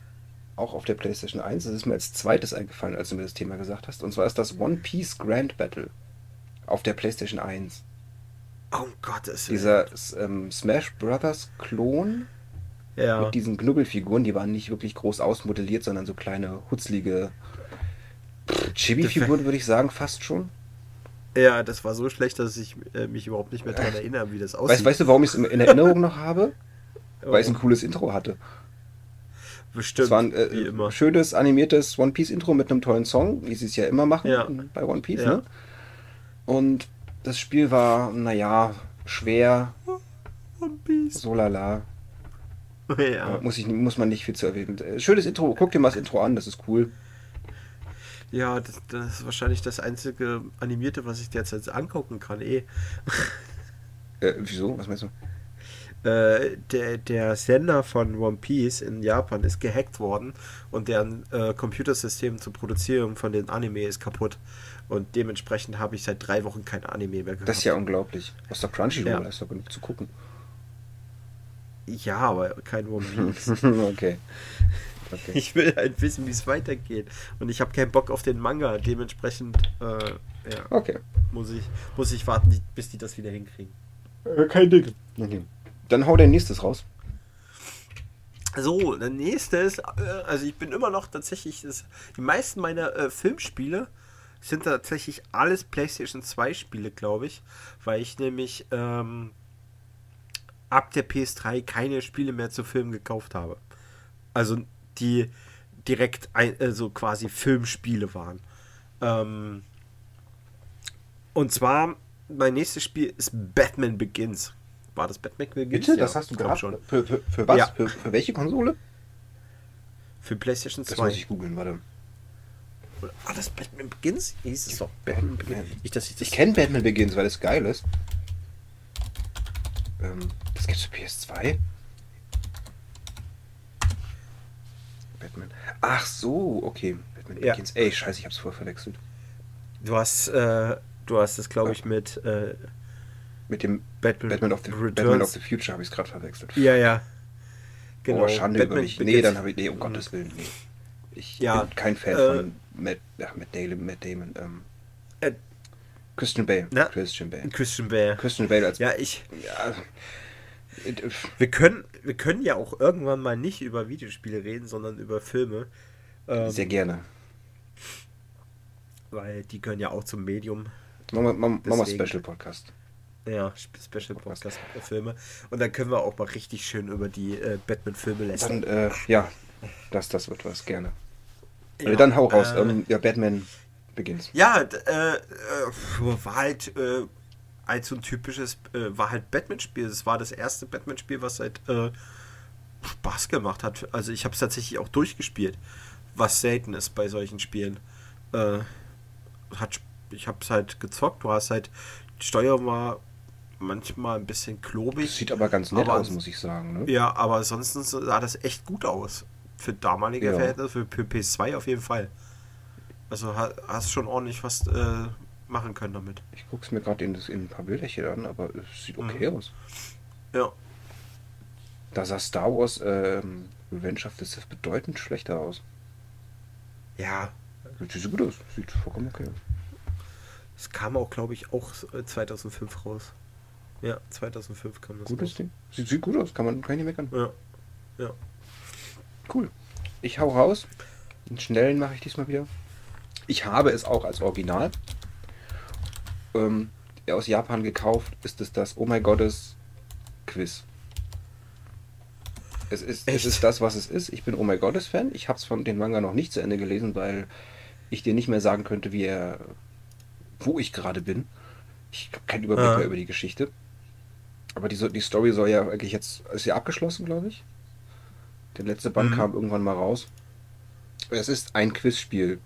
Auch auf der PlayStation 1. Das ist mir als zweites eingefallen, als du mir das Thema gesagt hast. Und zwar ist das One Piece Grand Battle. Auf der PlayStation 1.
Oh Gott, ist
Dieser ähm, Smash Brothers Klon
ja.
mit diesen Knubbelfiguren, die waren nicht wirklich groß ausmodelliert, sondern so kleine, hutzlige Chibi-Figuren, würde ich sagen, fast schon.
Ja, das war so schlecht, dass ich äh, mich überhaupt nicht mehr daran erinnere, wie das aussieht.
Weißt, weißt du, warum ich es in Erinnerung noch habe? Oh. Weil es ein cooles Intro hatte.
Bestimmt.
Es war ein äh, wie immer. schönes, animiertes One Piece Intro mit einem tollen Song, wie sie es ja immer machen
ja.
bei One Piece. Ja. Ne? Und das Spiel war, naja, schwer. So lala.
Ja.
Muss, ich, muss man nicht viel zu erwähnen. Schönes Intro, guck dir mal das Intro an, das ist cool.
Ja, das, das, ist wahrscheinlich das einzige Animierte, was ich derzeit angucken kann, eh.
Äh, wieso? Was meinst du?
Äh, der, der Sender von One Piece in Japan ist gehackt worden und deren äh, Computersystem zur Produzierung von den Anime ist kaputt. Und dementsprechend habe ich seit drei Wochen kein Anime mehr
gehabt. Das ist ja unglaublich. Was der Crunchyroll, ja. ist doch genug zu gucken.
Ja, aber kein One Piece.
okay.
Okay. Ich will halt wissen, wie es weitergeht. Und ich habe keinen Bock auf den Manga. Dementsprechend äh, ja,
okay.
muss, ich, muss ich warten, bis die das wieder hinkriegen.
Äh, kein Ding. Okay. Dann hau dein nächstes raus.
So, der nächste ist, äh, also ich bin immer noch tatsächlich, das, die meisten meiner äh, Filmspiele sind tatsächlich alles PlayStation 2 Spiele, glaube ich, weil ich nämlich ähm, ab der PS3 keine Spiele mehr zu Filmen gekauft habe. Also die direkt ein, also quasi Filmspiele waren. Ähm, und zwar, mein nächstes Spiel ist Batman Begins. War das Batman
Begins? Bitte, das ja, hast du gehabt? Schon. Für, für, für was? Ja. Für, für welche Konsole?
Für PlayStation 2.
Das muss ich googeln, warte.
Ah, das Batman Begins? Hieß es doch Batman Begins.
Ich, ich, ich kenne Batman Begins, weil es geil ist. Ähm, das gibt's für PS2? Batman. Ach so, okay. Batman ja. Begins. Ey, scheiße, ich hab's vorher verwechselt.
Du hast, äh, du hast es, glaube ich, mit, äh,
mit dem Batman, Batman, of, the, Batman of the Future habe ich es gerade verwechselt.
Ja, ja.
Genau. Oh, Schande Batman über mich. Nee, dann habe ich. Nee, um Gottes Willen. Nee. Ich ja, bin kein Fan äh, von Matt, ja, Matt, Damon. Matt Damon ähm, äh, Christian Bale.
Na?
Christian Bale.
Christian Bale.
Christian Bale als.
Ja, ich. Ja, wir können, wir können ja auch irgendwann mal nicht über Videospiele reden, sondern über Filme.
Ähm, Sehr gerne.
Weil die können ja auch zum Medium.
Machen wir Special Podcast.
Ja, Special Podcast Filme. Und dann können wir auch mal richtig schön über die äh, Batman-Filme
lästern. Dann, äh, ja, das, das wird was, gerne. Ja, dann hau raus. Äh, ähm, ja, Batman beginnt.
Ja, äh, äh, war halt äh, als so ein typisches, äh, war halt Batman-Spiel. Es war das erste Batman-Spiel, was halt äh, Spaß gemacht hat. Also ich habe es tatsächlich auch durchgespielt, was selten ist bei solchen Spielen. Äh, hat, ich habe es halt gezockt. Du hast halt, die Steuerung war manchmal ein bisschen klobig. Das
sieht aber ganz nett aber, aus, muss ich sagen. Ne?
Ja, aber ansonsten sah das echt gut aus. Für damalige ja. Verhältnisse, für PS2 auf jeden Fall. Also hast schon ordentlich was äh, machen können damit.
Ich gucke es mir gerade in, in, ein paar Bilderchen an, aber es sieht okay mhm. aus.
Ja.
Da sah Star Wars ähm, Revenge of the Sith bedeutend schlechter aus.
Ja.
Sieht gut aus. Sieht vollkommen okay aus.
Es kam auch, glaube ich, auch 2005 äh, raus. Ja, 2005 kam das
Gutes raus. Ding. Sieht, sieht gut aus. Kann man kann ich nicht meckern.
Ja. Ja.
Cool. Ich hau raus. Den schnellen mache ich diesmal wieder. Ich habe es auch als Original ähm, aus Japan gekauft. Ist es das Oh my Gottes Quiz. Es ist, es ist das, was es ist. Ich bin Oh my Gottes Fan. Ich habe es von den Manga noch nicht zu Ende gelesen, weil ich dir nicht mehr sagen könnte, wie er, wo ich gerade bin. Ich habe keinen Überblick ja. mehr über die Geschichte. Aber die, die Story soll ja eigentlich jetzt, ist ja abgeschlossen, glaube ich. Der letzte Band mhm. kam irgendwann mal raus. Es ist ein Quizspiel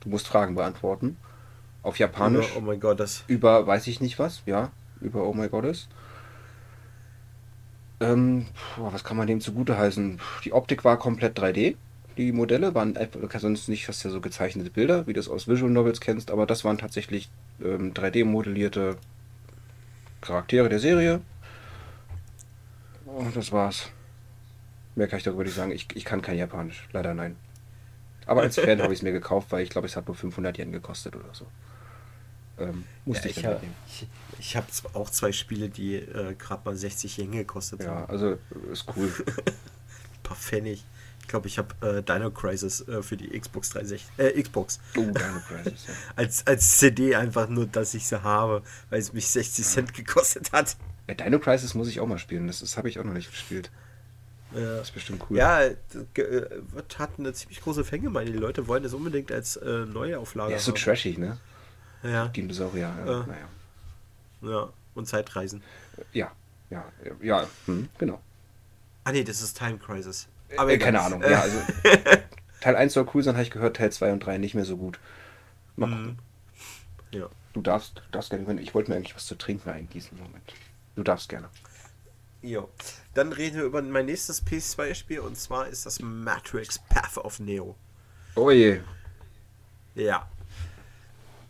Du musst Fragen beantworten. Auf Japanisch.
Über, oh mein Gott.
Über weiß ich nicht was, ja. Über Oh my Gottes. Ähm, was kann man dem zugute heißen? Die Optik war komplett 3D. Die Modelle waren einfach, sonst nicht fast ja so gezeichnete Bilder, wie du es aus Visual Novels kennst, aber das waren tatsächlich ähm, 3D-modellierte Charaktere der Serie. Und das war's. Mehr kann ich darüber nicht sagen. Ich, ich kann kein Japanisch. Leider nein. Aber als Fan habe ich es mir gekauft, weil ich glaube, es hat nur 500 Yen gekostet oder so.
Ähm, musste ja, ich, ich, hab, ich, ich habe auch zwei Spiele, die äh, gerade mal 60 Yen gekostet
ja, haben. Ja, also ist cool.
Ein paar Pfennig. Ich glaube, ich habe äh, Dino Crisis äh, für die Xbox 360, äh, Xbox.
Oh, Dino Crisis, ja.
als, als CD einfach nur, dass ich sie habe, weil es mich 60 ja. Cent gekostet hat.
Ja, Dino Crisis muss ich auch mal spielen. Das, das habe ich auch noch nicht gespielt. Das ist bestimmt cool.
Ja, äh, hat eine ziemlich große Fänge, meine die Leute wollen das unbedingt als äh, Neuauflage.
Ja, ist so haben. trashig, ne?
Ja.
Dinosaurier, ja. Äh, naja.
Ja, und Zeitreisen.
Ja, ja, ja, hm, genau.
Ah, nee, das ist Time Crisis.
Aber äh, keine Ahnung, ja, also. Teil 1 soll cool sein, habe ich gehört, Teil 2 und 3 nicht mehr so gut. Mal
Mhm. Ja.
Du darfst, du darfst gerne, ich wollte mir eigentlich was zu trinken eingießen. Moment. Du darfst gerne.
Jo. Dann reden wir über mein nächstes PS2-Spiel und zwar ist das Matrix Path of Neo.
Oh je.
Ja.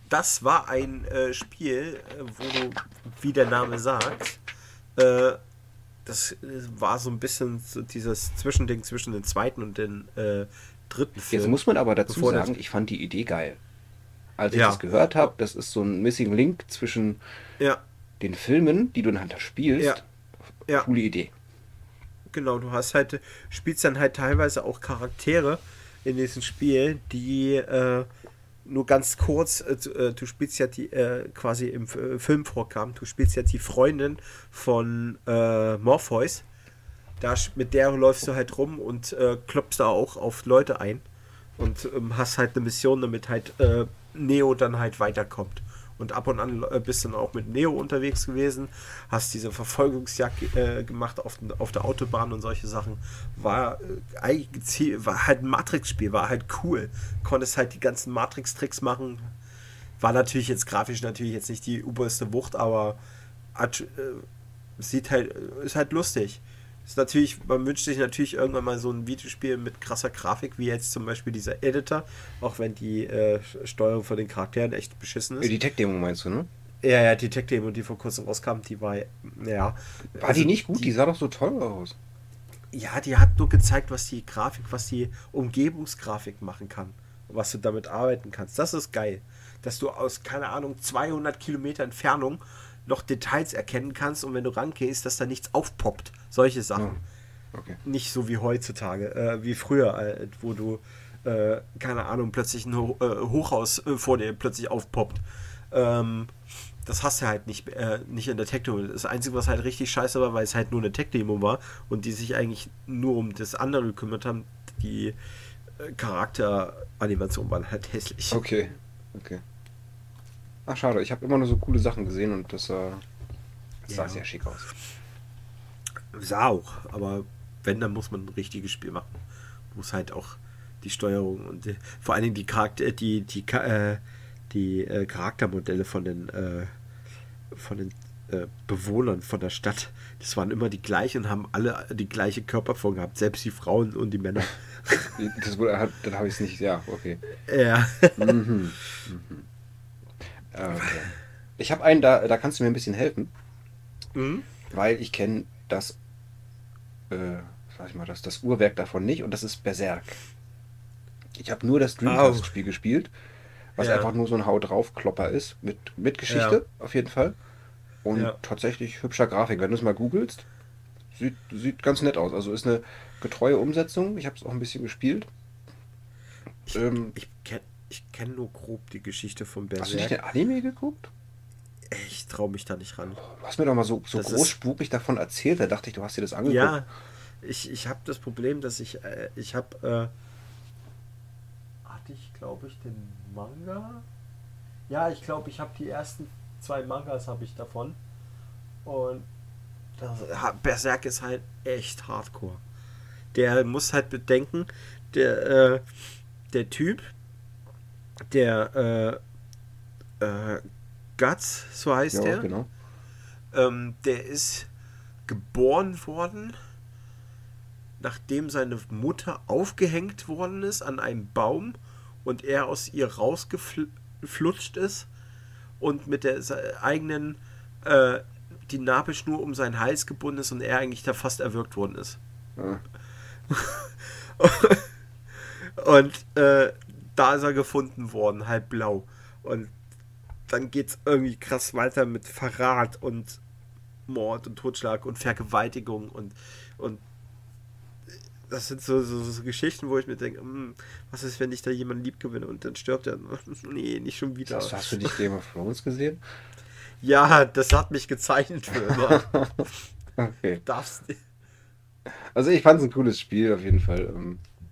Das war ein äh, Spiel, äh, wo du, wie der Name sagt, äh, das äh, war so ein bisschen so dieses Zwischending zwischen dem zweiten und dem äh, dritten Film.
Jetzt muss man aber dazu
Bevor
sagen, ich fand die Idee geil. Als ich
Ja.
das gehört habe, das ist so ein Missing Link zwischen
Ja,
den Filmen, die du nachher spielst.
Ja. Ja.
Coole Idee.
genau. Du hast halt, spielst dann halt teilweise auch Charaktere in diesem Spiel, die äh, nur ganz kurz, äh, du- äh, du spielst ja die äh, quasi im äh, Film vorkam, du spielst ja die Freundin von äh, Morpheus. Da, mit der läufst du halt rum und äh, klopfst da auch auf Leute ein und ähm, hast halt eine Mission, damit halt Neo dann halt weiterkommt. Und ab und an äh, bist dann auch mit Neo unterwegs gewesen, hast diese Verfolgungsjagd äh, gemacht auf, den- auf der Autobahn und solche Sachen. War, äh, war halt ein Matrix-Spiel, war halt cool. Konntest halt die ganzen Matrix-Tricks machen. War natürlich jetzt grafisch natürlich jetzt nicht die oberste Wucht, aber hat, äh, sieht halt, ist halt lustig. Ist natürlich, man wünscht sich natürlich irgendwann mal so ein Videospiel mit krasser Grafik, wie jetzt zum Beispiel dieser Editor, auch wenn die äh, Steuerung von den Charakteren echt beschissen ist.
Die Tech-Demo meinst du, ne?
Ja, ja, die Tech-Demo, die vor kurzem rauskam, die war, ja.
War die nicht gut? Die, sah doch so toll aus.
Ja, die hat nur gezeigt, was die Grafik, was die Umgebungsgrafik machen kann. Und was du damit arbeiten kannst. Das ist geil. Dass du aus, keine Ahnung, 200 Kilometer Entfernung noch Details erkennen kannst und wenn du rangehst, dass da nichts aufpoppt. Solche Sachen.
Okay.
Nicht so wie heutzutage, äh, wie früher, äh, wo du, äh, keine Ahnung, plötzlich ein Ho äh, Hochhaus äh, vor dir plötzlich aufpoppt. Ähm, das hast du halt nicht, äh, nicht in der Tech-Demo. Das Einzige, was halt richtig scheiße war, weil es halt nur eine Tech-Demo war und die sich eigentlich nur um das andere gekümmert haben, die Charakteranimationen waren halt hässlich.
Okay. Okay. Ach, schade. Ich habe immer nur so coole Sachen gesehen und das, äh, das sah
Ja.
sehr schick aus.
Sah auch, aber wenn, dann muss man ein richtiges Spiel machen. Muss halt auch die Steuerung und die, vor allen Dingen die Charakter, die, die, Ka- äh, die äh, Charaktermodelle von den, äh, von den äh, Bewohnern von der Stadt, das waren immer die gleichen und haben alle die gleiche Körperform gehabt, selbst die Frauen und die Männer.
Das wurde, hat- dann habe ich es nicht. Ja, okay.
ja.
Mhm. Mhm. Okay. Ich habe einen, da, da kannst du mir ein bisschen helfen,
Mhm.
weil ich kenne das, äh, sag ich mal, das, das Uhrwerk davon nicht und das ist Berserk. Ich habe nur das Dreamcast-Spiel gespielt, was
Ja.
einfach nur so ein Hau drauf Klopper ist, mit, mit Geschichte auf jeden Fall. Und
Ja.
tatsächlich hübscher Grafik. Wenn du es mal googelst, sieht, sieht ganz nett aus. Also ist eine getreue Umsetzung. Ich habe es auch ein bisschen gespielt. Ähm,
Ich kenne ich kenn nur grob die Geschichte von
hast du nicht
Berserk.
den Anime geguckt?
Ich traue mich da nicht ran.
Du hast mir doch mal so, so
Das ist-
davon erzählt. Da dachte ich, du hast dir das angeguckt.
Ja, ich, ich habe das Problem, dass ich, äh, ich habe, äh, hatte ich, glaube ich, den Manga? Ja, ich glaube, ich habe die ersten zwei Mangas habe ich davon. Und das, Berserk ist halt echt hardcore. Der muss halt bedenken, der, äh, der Typ, der, äh, äh, Guts, so heißt
Ja,
der.
genau.
Ähm, der ist geboren worden, nachdem seine Mutter aufgehängt worden ist an einem Baum und er aus ihr rausgeflutscht ist und mit der eigenen äh, die Nabelschnur um seinen Hals gebunden ist und er eigentlich da fast erwürgt worden ist.
Ja.
Und äh, da ist er gefunden worden, halb blau. Und dann geht's irgendwie krass weiter mit Verrat und Mord und Totschlag und Vergewaltigung und, und das sind so, so, so Geschichten, wo ich mir denke, hm, was ist, wenn ich da jemanden lieb gewinne und dann stirbt er? Nee, nicht schon wieder.
Hast, hast du nicht Game of Thrones gesehen?
Ja, das hat mich gezeichnet für immer.
Okay.
Darfst nicht.
Also ich fand es ein cooles Spiel auf jeden Fall.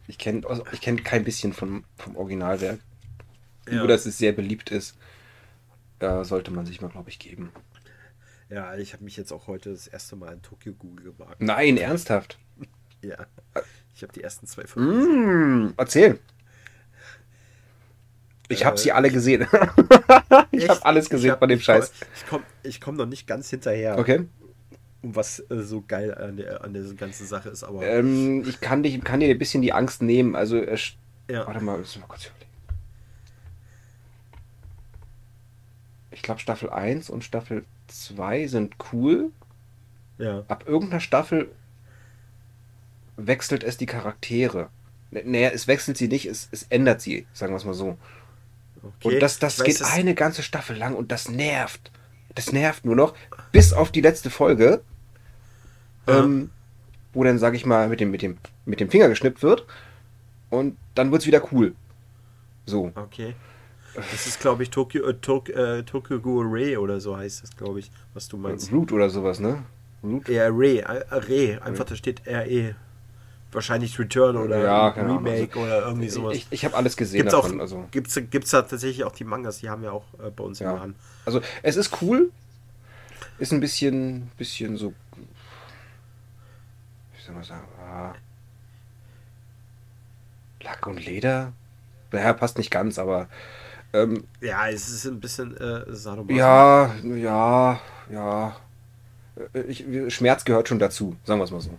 Ich kenne also ich kenn kein bisschen vom, vom Originalwerk.
Ja.
Nur, dass es sehr beliebt ist. Äh, sollte man sich mal, glaube ich, geben.
Ja, ich habe mich jetzt auch heute das erste Mal in Tokyo Ghoul gewagt.
Nein, ernsthaft.
Ja. Ich habe die ersten zwei Folgen.
Mm, erzähl. Ich habe
Äh,
sie alle gesehen. ich habe alles gesehen
hab-
von dem
ich komm-
Scheiß.
Ich komme ich komm noch nicht ganz hinterher,
Okay.
Um was äh, so geil an der, an der ganzen Sache ist, aber
Ähm, ich kann, dich, kann dir ein bisschen die Angst nehmen. Also, äh,
ja.
warte mal, müssen wir kurz überlegen. Ich glaube, Staffel 1 und Staffel 2 sind cool.
ja.
Ab irgendeiner Staffel wechselt es die Charaktere. Naja, es wechselt sie nicht, es, es ändert sie, sagen wir es mal so.
Okay.
Und das, das
Ich weiß,
geht
dass-
eine ganze Staffel lang und das nervt. Das nervt nur noch, bis auf die letzte Folge,
Ja.
ähm, wo dann, sag ich mal, mit dem, mit, dem, mit dem Finger geschnippt wird und dann wird es wieder cool. So.
Okay. Das ist, glaube ich, Tokyo, äh, Tok, äh, Tokyo Ghoul Ray oder so heißt das, glaube ich, was du meinst.
Root oder sowas, ne? Root?
Ja, Ray, äh, Ray, einfach da steht RE. Wahrscheinlich Return oder
Ja,
Remake oder irgendwie sowas.
Ich, ich habe alles gesehen
Gibt's auch,
davon. also.
gibt's, gibt's da tatsächlich auch die Mangas, die haben ja auch äh, bei uns im
Ja.
Laden.
Also es ist cool. Ist ein bisschen, bisschen so. Wie soll man sagen? Ah, Lack und Leder. Naja, passt nicht ganz, aber. Ähm,
Ja, es ist ein bisschen äh, Sadomaso.
ja, ja, ja. Äh, Ich, Schmerz gehört schon dazu, sagen wir es mal so.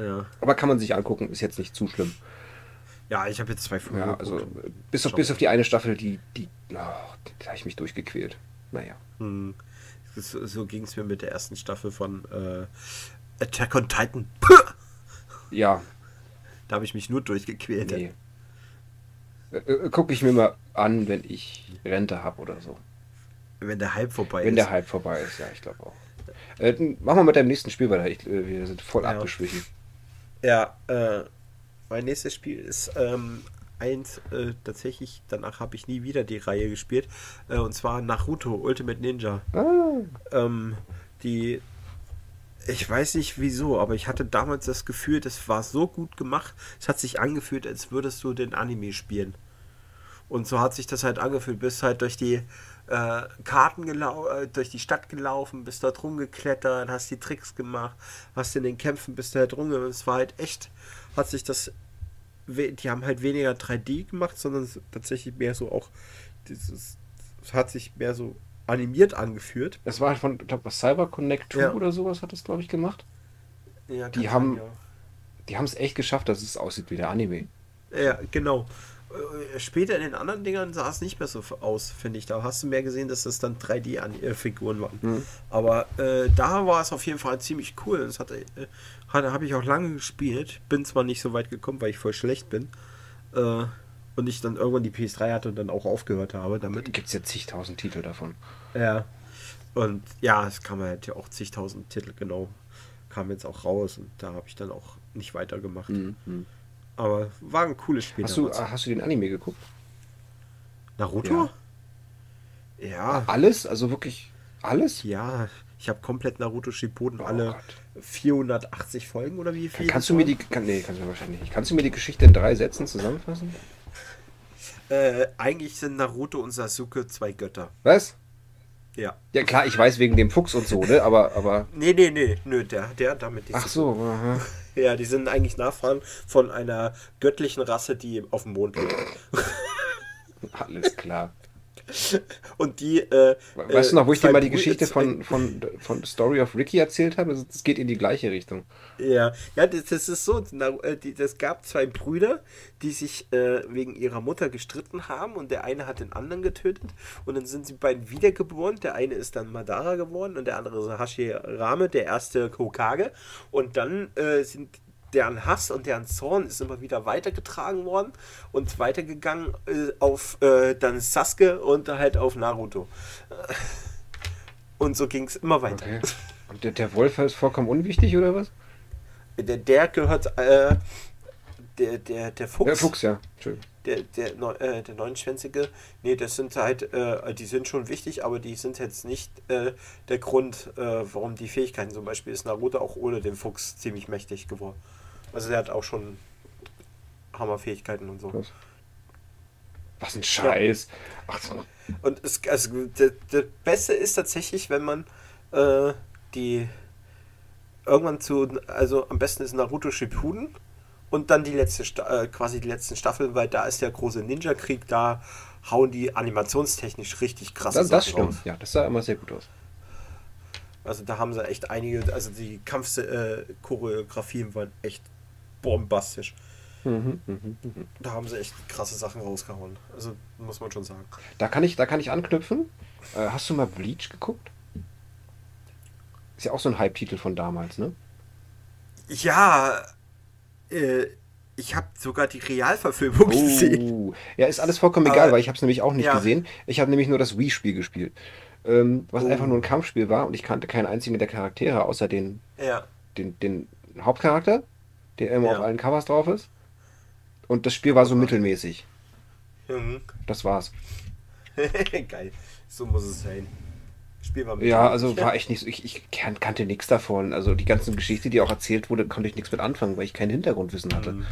Ja,
Aber kann man sich angucken, ist jetzt nicht zu schlimm.
ja ich habe jetzt zwei Folgen.
Ja, also bis auf, bis auf die eine Staffel, die, die, oh, da habe ich mich durchgequält. Naja.
Hm. So, so ging es mir mit der ersten Staffel von äh, Attack on Titan.
Ja,
Da habe ich mich nur durchgequält.
nee. Äh, Gucke ich mir mal an, wenn ich Rente habe oder so.
Wenn der Hype vorbei
Wenn
ist.
der Hype vorbei ist, ja, ich glaube auch. Äh, machen wir mit deinem nächsten Spiel weiter. Ich, äh, wir sind voll
Ja.
abgeschwichen.
Ja, äh, mein nächstes Spiel ist ähm, eins, äh, tatsächlich, danach habe ich nie wieder die Reihe gespielt. Äh, und zwar Naruto Ultimate Ninja.
Ah,
Ähm, die. Ich weiß nicht wieso, aber ich hatte damals das Gefühl, das war so gut gemacht. Es hat sich angefühlt, als würdest du den Anime spielen. Und so hat sich das halt angefühlt. Bist halt durch die äh, Karten gelau äh, durch die Stadt gelaufen, bist dort rumgeklettert, hast die Tricks gemacht, hast in den Kämpfen bist du halt rumgegangen. Es war halt echt, hat sich das. Die haben halt weniger 3D gemacht, sondern es tatsächlich mehr so auch dieses. Es hat sich mehr so animiert angeführt.
das war halt von, ich glaube, Cyber Connect 2
Ja.
oder sowas hat es, glaube ich, gemacht.
Ja,
Die haben-
sein,
Die haben es echt geschafft, dass es aussieht wie der Anime.
ja. ja, genau. Äh, Später in den anderen Dingern sah es nicht mehr so aus, finde ich. Da hast du mehr gesehen, dass das dann 3D-Figuren waren.
Mhm.
Aber äh, da war es auf jeden Fall ziemlich cool. Das hatte, äh, hatte, habe ich auch lange gespielt. Bin zwar nicht so weit gekommen, weil ich voll schlecht bin. Äh, und ich dann irgendwann die PS3 hatte und dann auch aufgehört habe damit.
Gibt es ja zigtausend Titel davon.
Ja. Und ja, es kam halt ja auch zigtausend Titel, genau. Kam jetzt auch raus und da habe ich dann auch nicht weitergemacht. Aber war ein cooles Spiel.
Hast, du, hast du den Anime geguckt?
Naruto? Ja.
Alles? Also wirklich alles?
Ja, ich habe komplett Naruto Shippuden
Oh
alle
Gott.
480 Folgen oder wie viel?
Kannst du mir die. Kann, nee, kannst du mir wahrscheinlich nicht. Kannst du mir die Geschichte in drei Sätzen zusammenfassen?
Äh, eigentlich sind Naruto und Sasuke zwei Götter.
Was?
Ja.
Ja klar, ich weiß wegen dem Fuchs und so, ne? Aber, aber.
Nee, nee, nee, nö, der, der damit nichts
Ach so, aha.
Ja, die sind eigentlich Nachfahren von einer göttlichen Rasse, die auf dem Mond lebt.
alles klar.
Und die. Äh,
Weißt du noch, wo ich dir mal die Geschichte von, von, von Story of Ricky erzählt habe? Es geht in die gleiche Richtung.
Ja, ja das, das ist so. Äh, das gab zwei Brüder, die sich äh, wegen ihrer Mutter gestritten haben und der eine hat den anderen getötet und dann sind sie beiden wiedergeboren. Der eine ist dann Madara geworden und der andere ist Hashirame, der erste Hokage. Und dann äh, sind deren Hass und deren Zorn ist immer wieder weitergetragen worden und weitergegangen äh, auf äh, dann Sasuke und halt auf Naruto. Und so ging es immer weiter.
Okay. Und der, der Wolf ist vollkommen unwichtig, oder was?
Der, der gehört, äh, der, der, der Fuchs,
Der Fuchs, ja. Entschuldigung.
Der, der, äh, der neunschwänzige, nee, das sind halt, äh, die sind schon wichtig, aber die sind jetzt nicht äh, der Grund, äh, warum die Fähigkeiten zum Beispiel ist Naruto auch ohne den Fuchs ziemlich mächtig geworden. Also der hat auch schon Hammerfähigkeiten und so.
Was? Was ein Scheiß. Ach so.
Und es, also, das, das Beste ist tatsächlich, wenn man äh, die irgendwann zu, also am besten ist Naruto Shippuden und dann die letzte, äh, quasi die letzten Staffeln, weil da ist der große Ninja-Krieg, da hauen die animationstechnisch richtig krass
Das, das stimmt, raus. ja, das sah immer sehr gut aus.
Also da haben sie echt einige, also die Kampfchoreografien äh, waren echt bombastisch. Mhm, mh, mh. Da haben sie echt krasse Sachen rausgehauen. Also muss man schon sagen.
Da kann ich, da kann ich anknüpfen. Äh, hast du mal Bleach geguckt? Ist ja auch so ein Hype-Titel von damals, ne?
Ja, äh, ich habe sogar die Realverfilmung oh. gesehen.
Ja, ist alles vollkommen egal, Aber, weil ich habe es nämlich auch nicht ja. gesehen. Ich habe nämlich nur das Wii-Spiel gespielt, ähm, was oh. einfach nur ein Kampfspiel war und ich kannte keinen einzigen der Charaktere außer den,
ja.
den, den Hauptcharakter, der immer ja. auf allen Covers drauf ist. Und das Spiel war so mittelmäßig. Mhm. Das war's.
Geil. So muss es sein.
Spiel war Ja, also war echt nicht so. Ich, ich kannte nichts davon. Also die ganze Geschichte, die auch erzählt wurde, konnte ich nichts mit anfangen, weil ich kein Hintergrundwissen hatte. Mhm.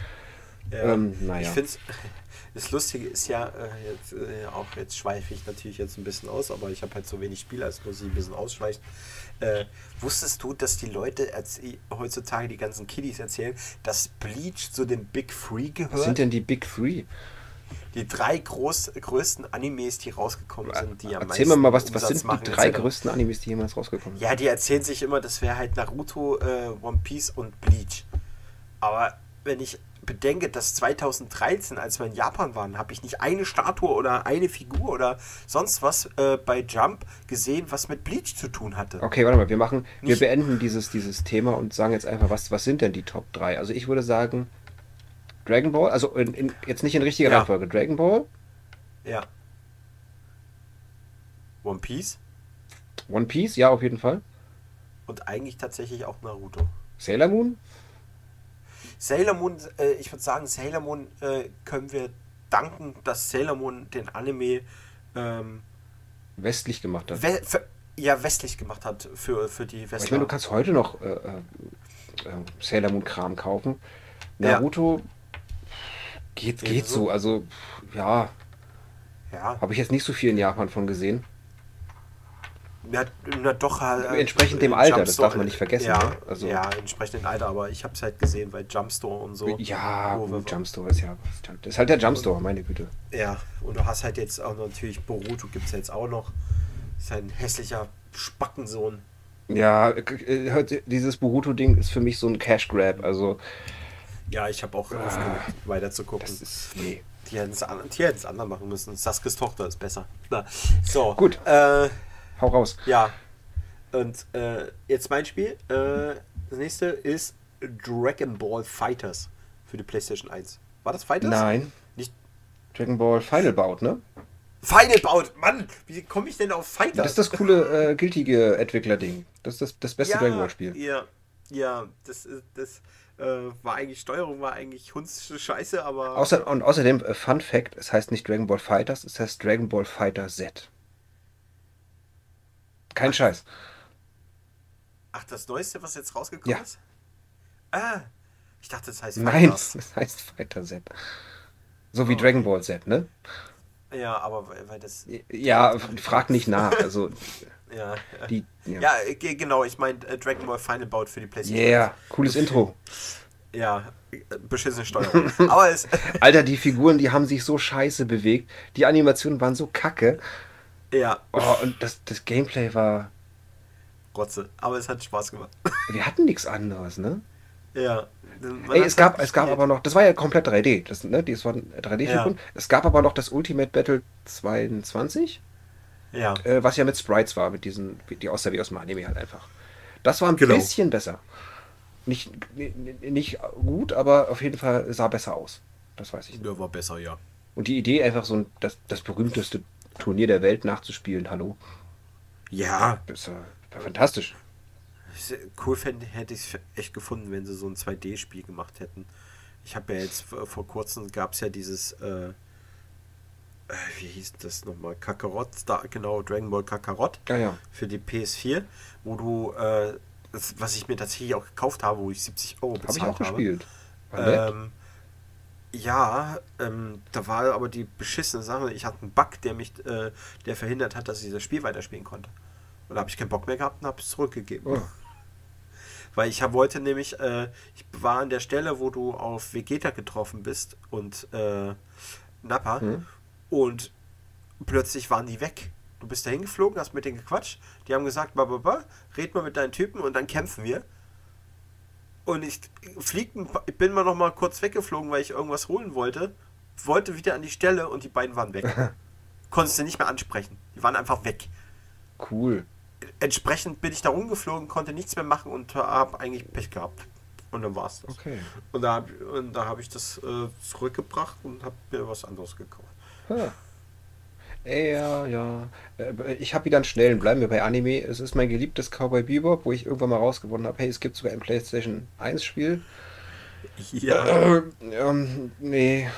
Ja. Ähm, naja. Ich finde das Lustige ist ja, äh, jetzt, äh, auch jetzt schweife ich natürlich jetzt ein bisschen aus, aber ich habe halt so wenig Spiel, als muss ich ein bisschen ausschweichen. Äh, wusstest du, dass die Leute heutzutage, die ganzen Kiddies erzählen, dass Bleach zu den Big Three gehört? Was
sind denn die Big Three?
Die drei groß, größten Animes, die rausgekommen sind, die
am Erzähl mir mal, was, was sind die drei größten Animes, die jemals rausgekommen
sind? Ja, die erzählen sich immer, das wäre halt Naruto, äh, One Piece und Bleach. Aber wenn ich bedenke, dass 2013, als wir in Japan waren, habe ich nicht eine Statue oder eine Figur oder sonst was äh, bei Jump gesehen, was mit Bleach zu tun hatte.
Okay, warte mal, wir machen, nicht wir beenden dieses, dieses Thema und sagen jetzt einfach, was, was sind denn die Top 3? Also ich würde sagen, Dragon Ball, also in, in, jetzt nicht in richtiger ja. Reihenfolge. Dragon Ball.
Ja. One Piece.
One Piece, ja, auf jeden Fall.
Und eigentlich tatsächlich auch Naruto.
Sailor Moon?
Sailor Moon, äh, ich würde sagen, Sailor Moon äh, können wir danken, dass Sailor Moon den Anime ähm,
westlich gemacht hat.
We ja, westlich gemacht hat für, für die
Westler. Ich meine, du kannst heute noch äh, äh, äh Sailor Moon Kram kaufen. Naruto ja. Geht, geht so. Also, ja. Ja. Habe ich jetzt nicht so viel in Japan von gesehen.
Ja, na doch.
Äh, entsprechend dem Alter, Jumpstore, das darf man nicht vergessen.
Ja, ne? also, ja entsprechend dem Alter, aber ich habe es halt gesehen, weil Jumpstore und so.
Ja, oh, Jumpstore ist ja. Das ist halt der Jumpstore, meine Güte.
Ja, und du hast halt jetzt auch natürlich Boruto, gibt es jetzt auch noch. Ist ein hässlicher Spackensohn.
Ja, äh, dieses Boruto-Ding ist für mich so ein Cash Grab. Also
ja, ich habe auch ah, aufgehört, weiter zu gucken. nee. Die hätten es an, anderen machen müssen. Saskes Tochter ist besser. Na, so.
Gut. Äh, Hau raus.
Ja. Und äh, jetzt mein Spiel. Äh, das nächste ist Dragon Ball Fighters für die PlayStation 1. War das Fighters?
Nein. Nicht. Dragon Ball Final Bout, ne?
Final Bout, Mann, wie komme ich denn auf Fighters?
Das ist das coole, äh, gültige Entwickler-Ding. Das ist das, das beste ja, Dragon Ball-Spiel.
Ja, ja, das ist das äh, war eigentlich Steuerung, war eigentlich Scheiße, aber.
Außer, und außerdem, äh, Fun Fact: Es heißt nicht Dragon Ball Fighters, es heißt Dragon Ball Fighter Z. Kein
ach,
Scheiß.
Ach, das Neueste, was jetzt rausgekommen ja. ist? Ah, ich dachte, das heißt
Fighter. Nein, es heißt Fighter Z. So wie oh, Dragon Ball Z, ne?
Ja, aber weil das.
Ja, frag nicht nach. Also.
Ja, die, ja. ja genau, ich meine äh, Dragon Ball Final Bout für die PlayStation.
Ja, yeah, cooles Intro.
Ja, äh, beschissene Steuerung. Aber es
Alter, die Figuren, die haben sich so scheiße bewegt. Die Animationen waren so kacke.
Ja.
Oh, und das, das Gameplay war.
Rotze. Aber es hat Spaß gemacht.
Wir hatten nichts anderes, ne?
Ja.
Ey, es gab, es gab aber noch, das war ja komplett 3D, das, ne, das waren 3D-Figuren. Ja. Es gab aber noch das Ultimate Battle 22.
Ja.
Äh, was ja mit Sprites war, mit diesen, die aussah wie aus dem Anime halt einfach. Das war ein genau. bisschen besser. Nicht, nicht gut, aber auf jeden Fall sah besser aus. Das weiß ich.
Der war besser, ja.
Und die Idee, einfach so ein, das, das berühmteste Turnier der Welt nachzuspielen, hallo.
Ja.
Das war, war fantastisch.
Cool fände, hätte ich es echt gefunden, wenn sie so ein 2D-Spiel gemacht hätten. Ich habe ja jetzt vor kurzem gab es ja dieses äh, wie hieß das nochmal? Kakarot, da, genau, Dragon Ball Kakarot
ja, ja.
für die PS4, wo du, äh, das, was ich mir tatsächlich auch gekauft habe, wo ich 70 Euro bezahlt habe. Habe ich auch gespielt. Ähm, ja, ähm, da war aber die beschissene Sache, ich hatte einen Bug, der mich, äh, der verhindert hat, dass ich das Spiel weiterspielen konnte. Und da habe ich keinen Bock mehr gehabt und habe es zurückgegeben. Oh. Weil ich hab, wollte nämlich, äh, ich war an der Stelle, wo du auf Vegeta getroffen bist und äh, Nappa
Hm?
Und plötzlich waren die weg. Du bist da hingeflogen, hast mit denen gequatscht, die haben gesagt, bababa, red mal mit deinen Typen und dann kämpfen wir. Und ich flieg, ich bin mal noch mal kurz weggeflogen, weil ich irgendwas holen wollte, wollte wieder an die Stelle und die beiden waren weg. Konntest du nicht mehr ansprechen. Die waren einfach weg.
Cool.
Entsprechend bin ich da rumgeflogen, konnte nichts mehr machen und habe eigentlich Pech gehabt. Und dann war es das.
Okay.
Und da, hab- und da habe ich das äh, zurückgebracht und habe mir was anderes gekauft.
Ah. Ja, ja. Äh, Ich habe wieder einen schnellen. Bleiben wir bei Anime. Es ist mein geliebtes Cowboy Bebop, wo ich irgendwann mal rausgefunden habe, hey, es gibt sogar ein PlayStation 1 Spiel.
Ja.
Äh, ähm, nee.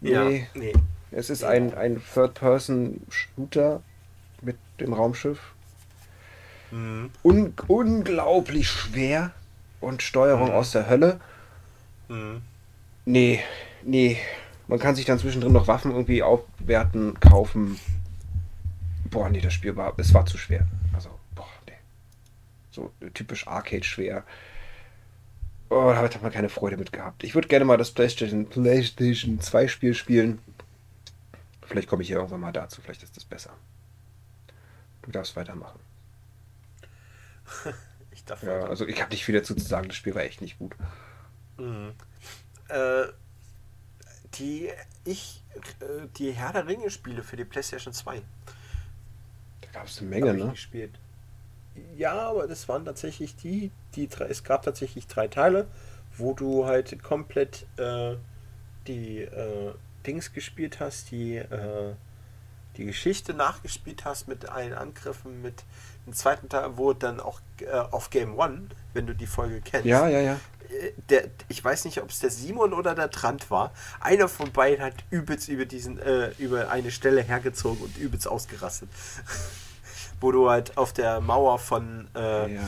Ja,
Nee.
nee.
Es ist ein, ein Third-Person-Shooter mit dem Raumschiff.
Mhm.
Un unglaublich schwer und Steuerung
Mhm.
aus der Hölle.
Mhm.
Nee, nee. Man kann sich dann zwischendrin noch Waffen irgendwie aufwerten, kaufen. Boah, nee, das Spiel war, es war zu schwer. Also, boah, nee. So typisch Arcade schwer. Oh, da hat man keine Freude mit gehabt. Ich würde gerne mal das PlayStation, PlayStation 2 Spiel spielen. Vielleicht komme ich ja irgendwann mal dazu, vielleicht ist das besser. Du darfst weitermachen.
Ich darf
Ja,
weiter.
also ich habe nicht viel dazu zu sagen, das Spiel war echt nicht gut.
Mhm. Äh, die ich äh, die Herr der Ringe Spiele für die PlayStation 2
Da gab es eine Menge, ne?
gespielt. Ja, aber das waren tatsächlich die, die drei. Es gab tatsächlich drei Teile, wo du halt komplett äh, die äh, Dings gespielt hast, die äh, die Geschichte nachgespielt hast mit allen Angriffen, mit dem zweiten Teil, wo dann auch äh, auf Game One, wenn du die Folge kennst,
Ja, ja, ja.
äh, der, ich weiß nicht, ob es der Simon oder der Trant war. Einer von beiden hat übelst über diesen, äh, über eine Stelle hergezogen und übelst ausgerastet. Wo du halt auf der Mauer von, äh,
Ja.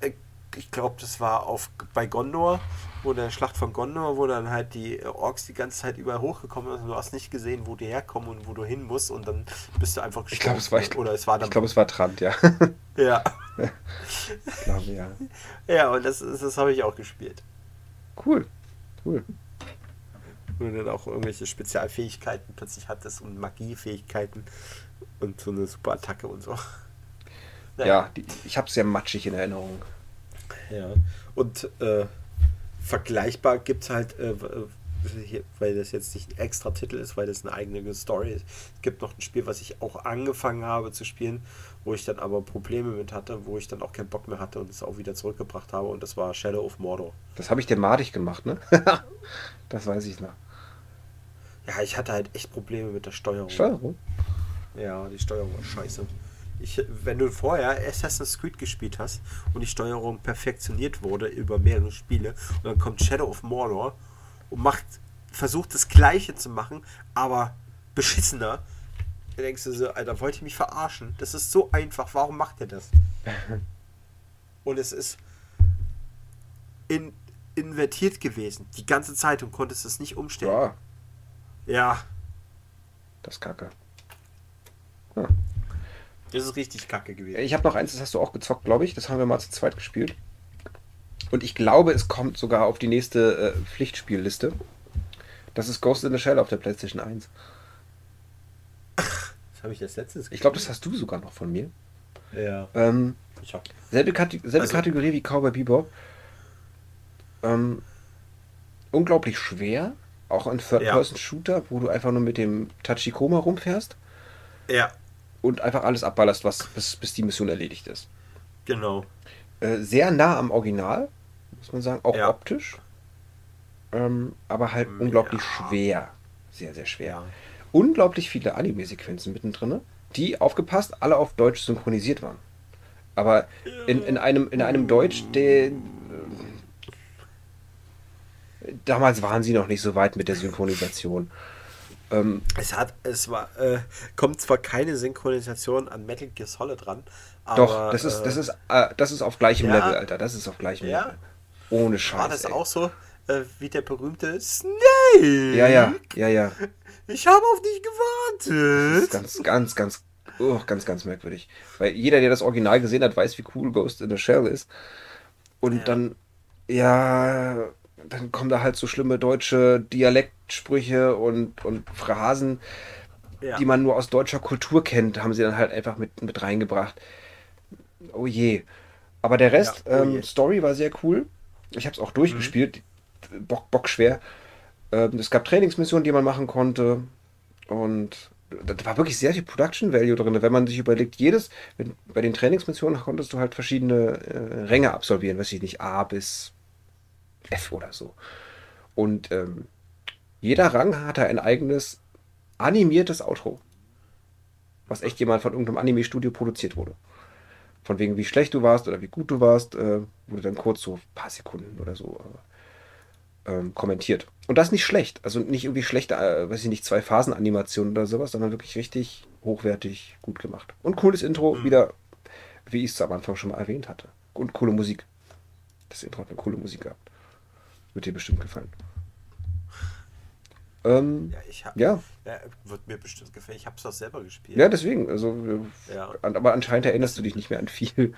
äh, ich glaube, das war auf bei Gondor, wo der Schlacht von Gondor, wo dann halt die äh, Orks die ganze Zeit überall hochgekommen sind. Du hast nicht gesehen, wo die herkommen und wo du hin musst und dann bist du einfach
Ich glaube, es war, ich,
oder es war dann
ich glaube, es war Trant, ja.
ja.
ich glaube, ja.
Ja, und das, das habe ich auch gespielt.
Cool. Cool.
wo du dann auch irgendwelche Spezialfähigkeiten plötzlich hattest und Magiefähigkeiten und so eine super Attacke und so.
Ja, die, ich habe es sehr matschig in Erinnerung.
Ja. Und äh, vergleichbar gibt es halt, äh, hier, weil das jetzt nicht ein extra Titel ist, weil das eine eigene Story ist. Es gibt noch ein Spiel, was ich auch angefangen habe zu spielen, wo ich dann aber Probleme mit hatte, wo ich dann auch keinen Bock mehr hatte und es auch wieder zurückgebracht habe und das war Shadow of Mordor.
Das habe ich dir madig gemacht, ne? das weiß ich noch.
Ja, ich hatte halt echt Probleme mit der Steuerung.
Steuerung?
Ja, die Steuerung war scheiße. Ich, wenn du vorher Assassin's Creed gespielt hast und die Steuerung perfektioniert wurde über mehrere Spiele und dann kommt Shadow of Mordor und macht, versucht das Gleiche zu machen, aber beschissener, dann denkst du so, Alter, wollt ihr mich verarschen? Das ist so einfach, warum macht ihr das? Und es ist in, invertiert gewesen, die ganze Zeit und konntest es nicht umstellen.
Ja,
Ja,
das ist kacke.
Das ist richtig kacke gewesen.
Ich habe noch eins, das hast du auch gezockt, glaube ich. Das haben wir mal zu zweit gespielt. Und ich glaube, es kommt sogar auf die nächste äh, Pflichtspielliste. Das ist Ghost in the Shell auf der PlayStation 1.
Das habe ich das letztes
Ich glaube, das hast du sogar noch von mir.
Ja.
Ähm,
Ich hab,
selbe, Kate selbe
Also-
Kategorie wie Cowboy Bebop. Ähm, unglaublich schwer. Auch ein Third-Person-Shooter, wo du einfach nur mit dem Tachikoma rumfährst
ja,
und einfach alles abballerst, was, bis, bis die Mission erledigt ist.
genau.
Äh, sehr nah am Original, muss man sagen, auch
Ja.
optisch. Ähm, aber halt
Mm,
unglaublich
ja.
schwer. Sehr, sehr schwer.
Ja.
Unglaublich viele Anime-Sequenzen mittendrin, die aufgepasst, alle auf Deutsch synchronisiert waren. Aber in, in, einem, in einem Deutsch, der. äh, Damals waren sie noch nicht so weit mit der Synchronisation. Ähm,
Es hat, es war, äh, kommt zwar keine Synchronisation an Metal Gear Solid ran, aber.
doch, das ist, das,
äh,
ist, äh, das ist auf gleichem
ja.
Level, Alter. Das ist auf gleichem
Ja.
Level. Ohne Scheiß.
War das
ey.
auch so äh, wie der berühmte Snake?
Ja, ja, ja, ja.
Ich habe auf dich
Das
gewartet.
ist ganz, ganz, ganz, oh, ganz, ganz merkwürdig. Weil jeder, der das Original gesehen hat, weiß, wie cool Ghost in the Shell ist. Und ja. dann, ja, dann kommen da halt so schlimme deutsche Dialektsprüche und, und Phrasen, ja. die man nur aus deutscher Kultur kennt, haben sie dann halt einfach mit, mit reingebracht. Oh je. Aber der Rest, ja, oh ähm, Story war sehr cool. Ich habe es auch durchgespielt. Mhm. Bock, Bock schwer. Ähm, es gab Trainingsmissionen, die man machen konnte. Und da war wirklich sehr viel Production Value drin. Wenn man sich überlegt, jedes, wenn, bei den Trainingsmissionen konntest du halt verschiedene äh, Ränge absolvieren, weiß ich nicht, A bis F oder so. Und ähm, jeder Rang hatte ein eigenes animiertes Outro. Was echt jemand von irgendeinem Anime-Studio produziert wurde. Von wegen, wie schlecht du warst oder wie gut du warst, äh, wurde dann kurz so ein paar Sekunden oder so äh, ähm, kommentiert. Und das nicht schlecht. Also nicht irgendwie schlechte, äh, weiß ich nicht, zwei Phasenanimationen oder sowas, sondern wirklich richtig hochwertig gut gemacht. Und cooles Intro, mhm. wieder, wie ich es am Anfang schon mal erwähnt hatte. Und coole Musik. Das Intro hat eine coole Musik gehabt. Wird dir bestimmt gefallen. Ähm,
ja, ich hab, ja. ja. Wird mir bestimmt gefallen. Ich habe es doch selber gespielt.
Ja, deswegen. Also, ja. aber anscheinend erinnerst du dich nicht mehr an viel.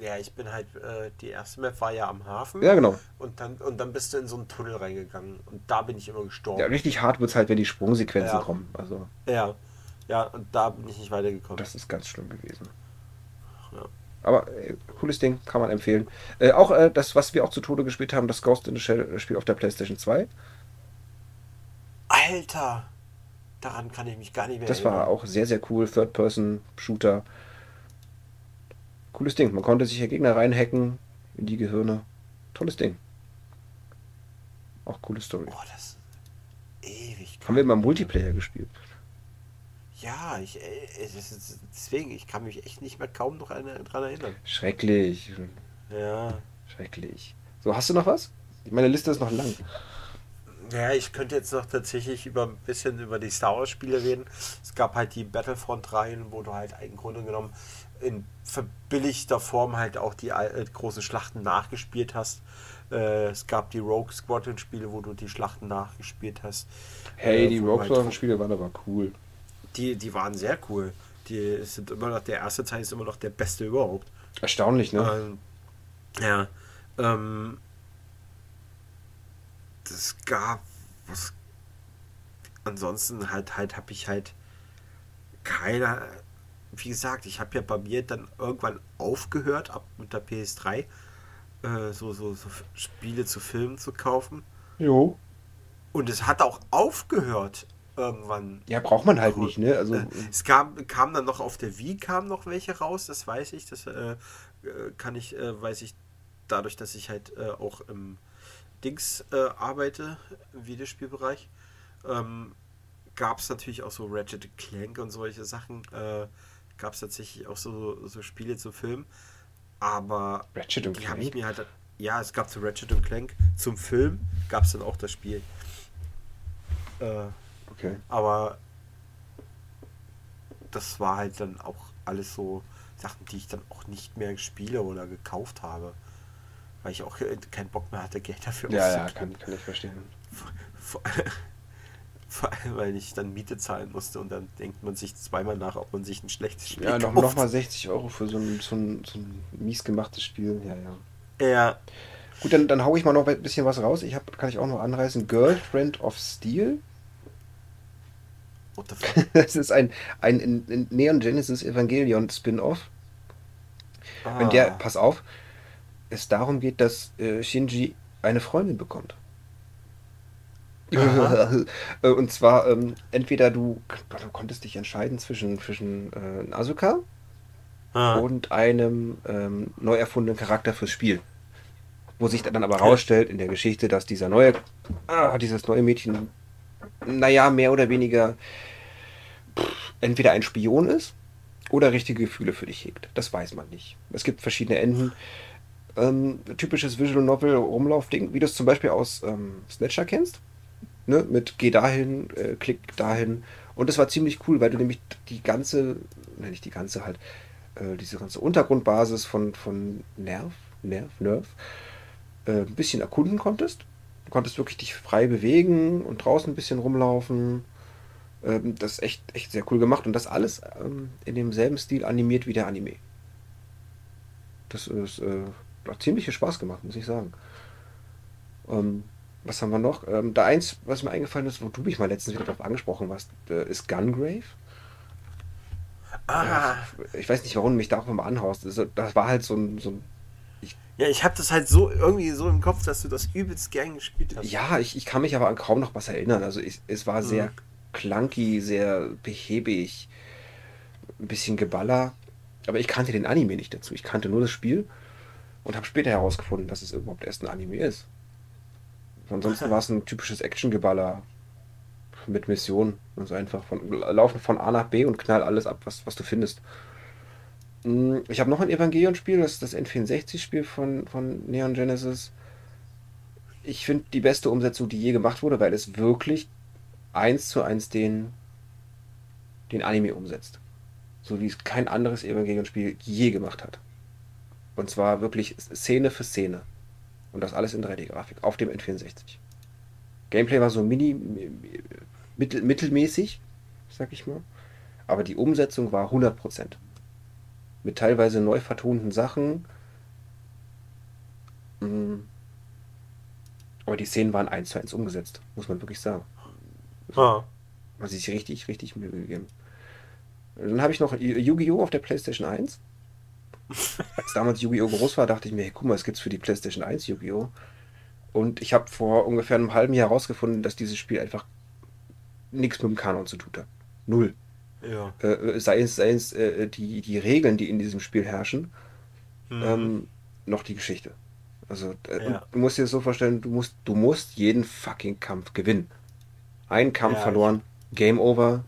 Ja, ich bin halt, äh, die erste Map war ja am Hafen.
Ja, genau.
Und dann, und dann bist du in so einen Tunnel reingegangen. Und da bin ich immer gestorben.
Ja, richtig hart wird es halt, wenn die Sprungsequenzen ja. kommen. Also.
Ja. Ja, und da bin ich nicht weitergekommen.
Das ist ganz schlimm gewesen. Ja. Aber äh, cooles Ding, kann man empfehlen. Äh, auch äh, das, was wir auch zu Tode gespielt haben, das Ghost in the Shell Spiel auf der PlayStation 2.
Alter! Daran kann ich mich gar nicht mehr
Das erinnern. war auch sehr, sehr cool. Third-Person-Shooter. Cooles Ding. Man konnte sich ja Gegner reinhacken in die Gehirne. Tolles Ding. Auch coole Story.
Oh, das ewig.
Haben wir immer Multiplayer gespielt.
Ja, ich, äh, ist, deswegen, ich kann mich echt nicht mehr kaum noch daran erinnern.
Schrecklich.
Ja.
Schrecklich. So, hast du noch was? Meine Liste ist noch lang.
Ja, ich könnte jetzt noch tatsächlich über ein bisschen über die Star Wars Spiele reden. Es gab halt die Battlefront Reihen, wo du halt im Grunde genommen in verbilligter Form halt auch die äh, großen Schlachten nachgespielt hast. Äh, es gab die Rogue Squadron Spiele, wo du die Schlachten nachgespielt hast.
Hey, die Rogue halt Squadron Spiele waren aber cool.
Die, die waren sehr cool. Die sind immer noch, der erste Teil ist immer noch der beste überhaupt.
Erstaunlich, ne?
Ähm, ja. Ähm, das gab was. Ansonsten halt, halt habe ich halt keine. Wie gesagt, ich habe ja bei mir dann irgendwann aufgehört, ab mit der PS3, äh, so, so, so Spiele zu Filmen zu kaufen.
Jo.
Und es hat auch aufgehört irgendwann.
Ja, braucht man halt nicht, ne? Also,
äh, es kam, kam dann noch auf der Wii kam noch welche raus, das weiß ich. Das äh, äh kann ich, äh, weiß ich dadurch, dass ich halt äh, auch im Dings äh, arbeite, im Videospielbereich, ähm, gab es natürlich auch so Ratchet Clank und solche Sachen. Äh, gab es tatsächlich auch so, so Spiele zu Film. Aber
Ratchet und
die habe ich mir halt. Ja, es gab zu Ratchet und Clank. Zum Film gab es dann auch das Spiel. Äh,
okay.
Aber das war halt dann auch alles so Sachen, die ich dann auch nicht mehr spiele oder gekauft habe weil ich auch keinen Bock mehr hatte, Geld dafür
ja, auszugeben. Ja, kann, kann ich verstehen.
Vor, vor, allem, weil ich dann Miete zahlen musste und dann denkt man sich zweimal nach, ob man sich ein schlechtes Spiel
Ja, noch, noch mal 60 Euro für so ein, so, ein, so ein mies gemachtes Spiel. Ja,
ja. Ja.
Gut, dann, dann hau ich mal noch ein bisschen was raus. Ich hab, kann ich auch noch anreißen. Girlfriend of Steel.
What the fuck?
das ist ein, ein Neon Genesis Evangelion Spin-off. Ah. Wenn der, pass auf, es darum geht, dass äh, Shinji eine Freundin bekommt. und zwar ähm, entweder du, du, konntest dich entscheiden zwischen, zwischen äh, Asuka Aha. und einem ähm, neu erfundenen Charakter fürs Spiel. Wo sich dann aber rausstellt in der Geschichte, dass dieser neue, ah, dieses neue Mädchen, naja, mehr oder weniger pff, entweder ein Spion ist oder richtige Gefühle für dich hegt. Das weiß man nicht. Es gibt verschiedene Enden ähm, typisches Visual Novel Rumlaufding, wie du es zum Beispiel aus ähm, Snatcher kennst. Ne? Mit geh dahin, äh, klick dahin. Und das war ziemlich cool, weil du nämlich die ganze, ne, nicht die ganze halt, äh, diese ganze Untergrundbasis von, von Nerv, Nerv, Nerv, äh, ein bisschen erkunden konntest. Du konntest wirklich dich frei bewegen und draußen ein bisschen rumlaufen. Ähm, das ist echt, echt sehr cool gemacht und das alles ähm, in demselben Stil animiert wie der Anime. Das ist äh, hat ziemlich viel Spaß gemacht, muss ich sagen. Ähm, was haben wir noch? Ähm, da eins, was mir eingefallen ist, wo du mich mal letztens wieder darauf angesprochen hast, äh, ist Gungrave. Ah. Ich weiß nicht, warum du mich da auch immer anhaust. Also, das war halt so ein, so ein
ja, ich habe das halt so irgendwie so im Kopf, dass du das übelst gern gespielt hast.
Ja, ich, ich kann mich aber an kaum noch was erinnern. Also ich, es war sehr mhm. clunky, sehr behäbig, ein bisschen Geballer. Aber ich kannte den Anime nicht dazu. Ich kannte nur das Spiel und habe später herausgefunden, dass es überhaupt erst ein Anime ist. Ansonsten war es ein typisches Action-Geballer mit Mission. Also einfach von laufen von A nach B und knall alles ab, was, was du findest. Hm, ich habe noch ein Evangelion-Spiel, das ist das N64-Spiel von, von Neon Genesis. Ich finde die beste Umsetzung, die je gemacht wurde, weil es wirklich eins zu eins den, den Anime umsetzt. So wie es kein anderes Evangelion-Spiel je gemacht hat. Und zwar wirklich Szene für Szene. Und das alles in 3D-Grafik auf dem N64. Gameplay war so mini, mittel, mittelmäßig, sag ich mal. Aber die Umsetzung war 100% mit teilweise neu vertonten Sachen. Mm. Aber die Szenen waren eins zu eins umgesetzt, muss man wirklich sagen. Ah. Man sich richtig, richtig Mühe gegeben. Dann habe ich noch Yu-Gi-Oh! auf der PlayStation 1. Als damals Yu-Gi-Oh! groß war, dachte ich mir, hey, guck mal, es gibt für die PlayStation 1 Yu-Gi-Oh! Und ich habe vor ungefähr einem halben Jahr herausgefunden, dass dieses Spiel einfach nichts mit dem Kanon zu tun hat. Null. Ja. Äh, sei es, sei es äh, die, die Regeln, die in diesem Spiel herrschen, mhm. ähm, noch die Geschichte. Also äh, ja. du musst dir das so vorstellen, du musst, du musst jeden fucking Kampf gewinnen. Ein Kampf ja, verloren, Game over,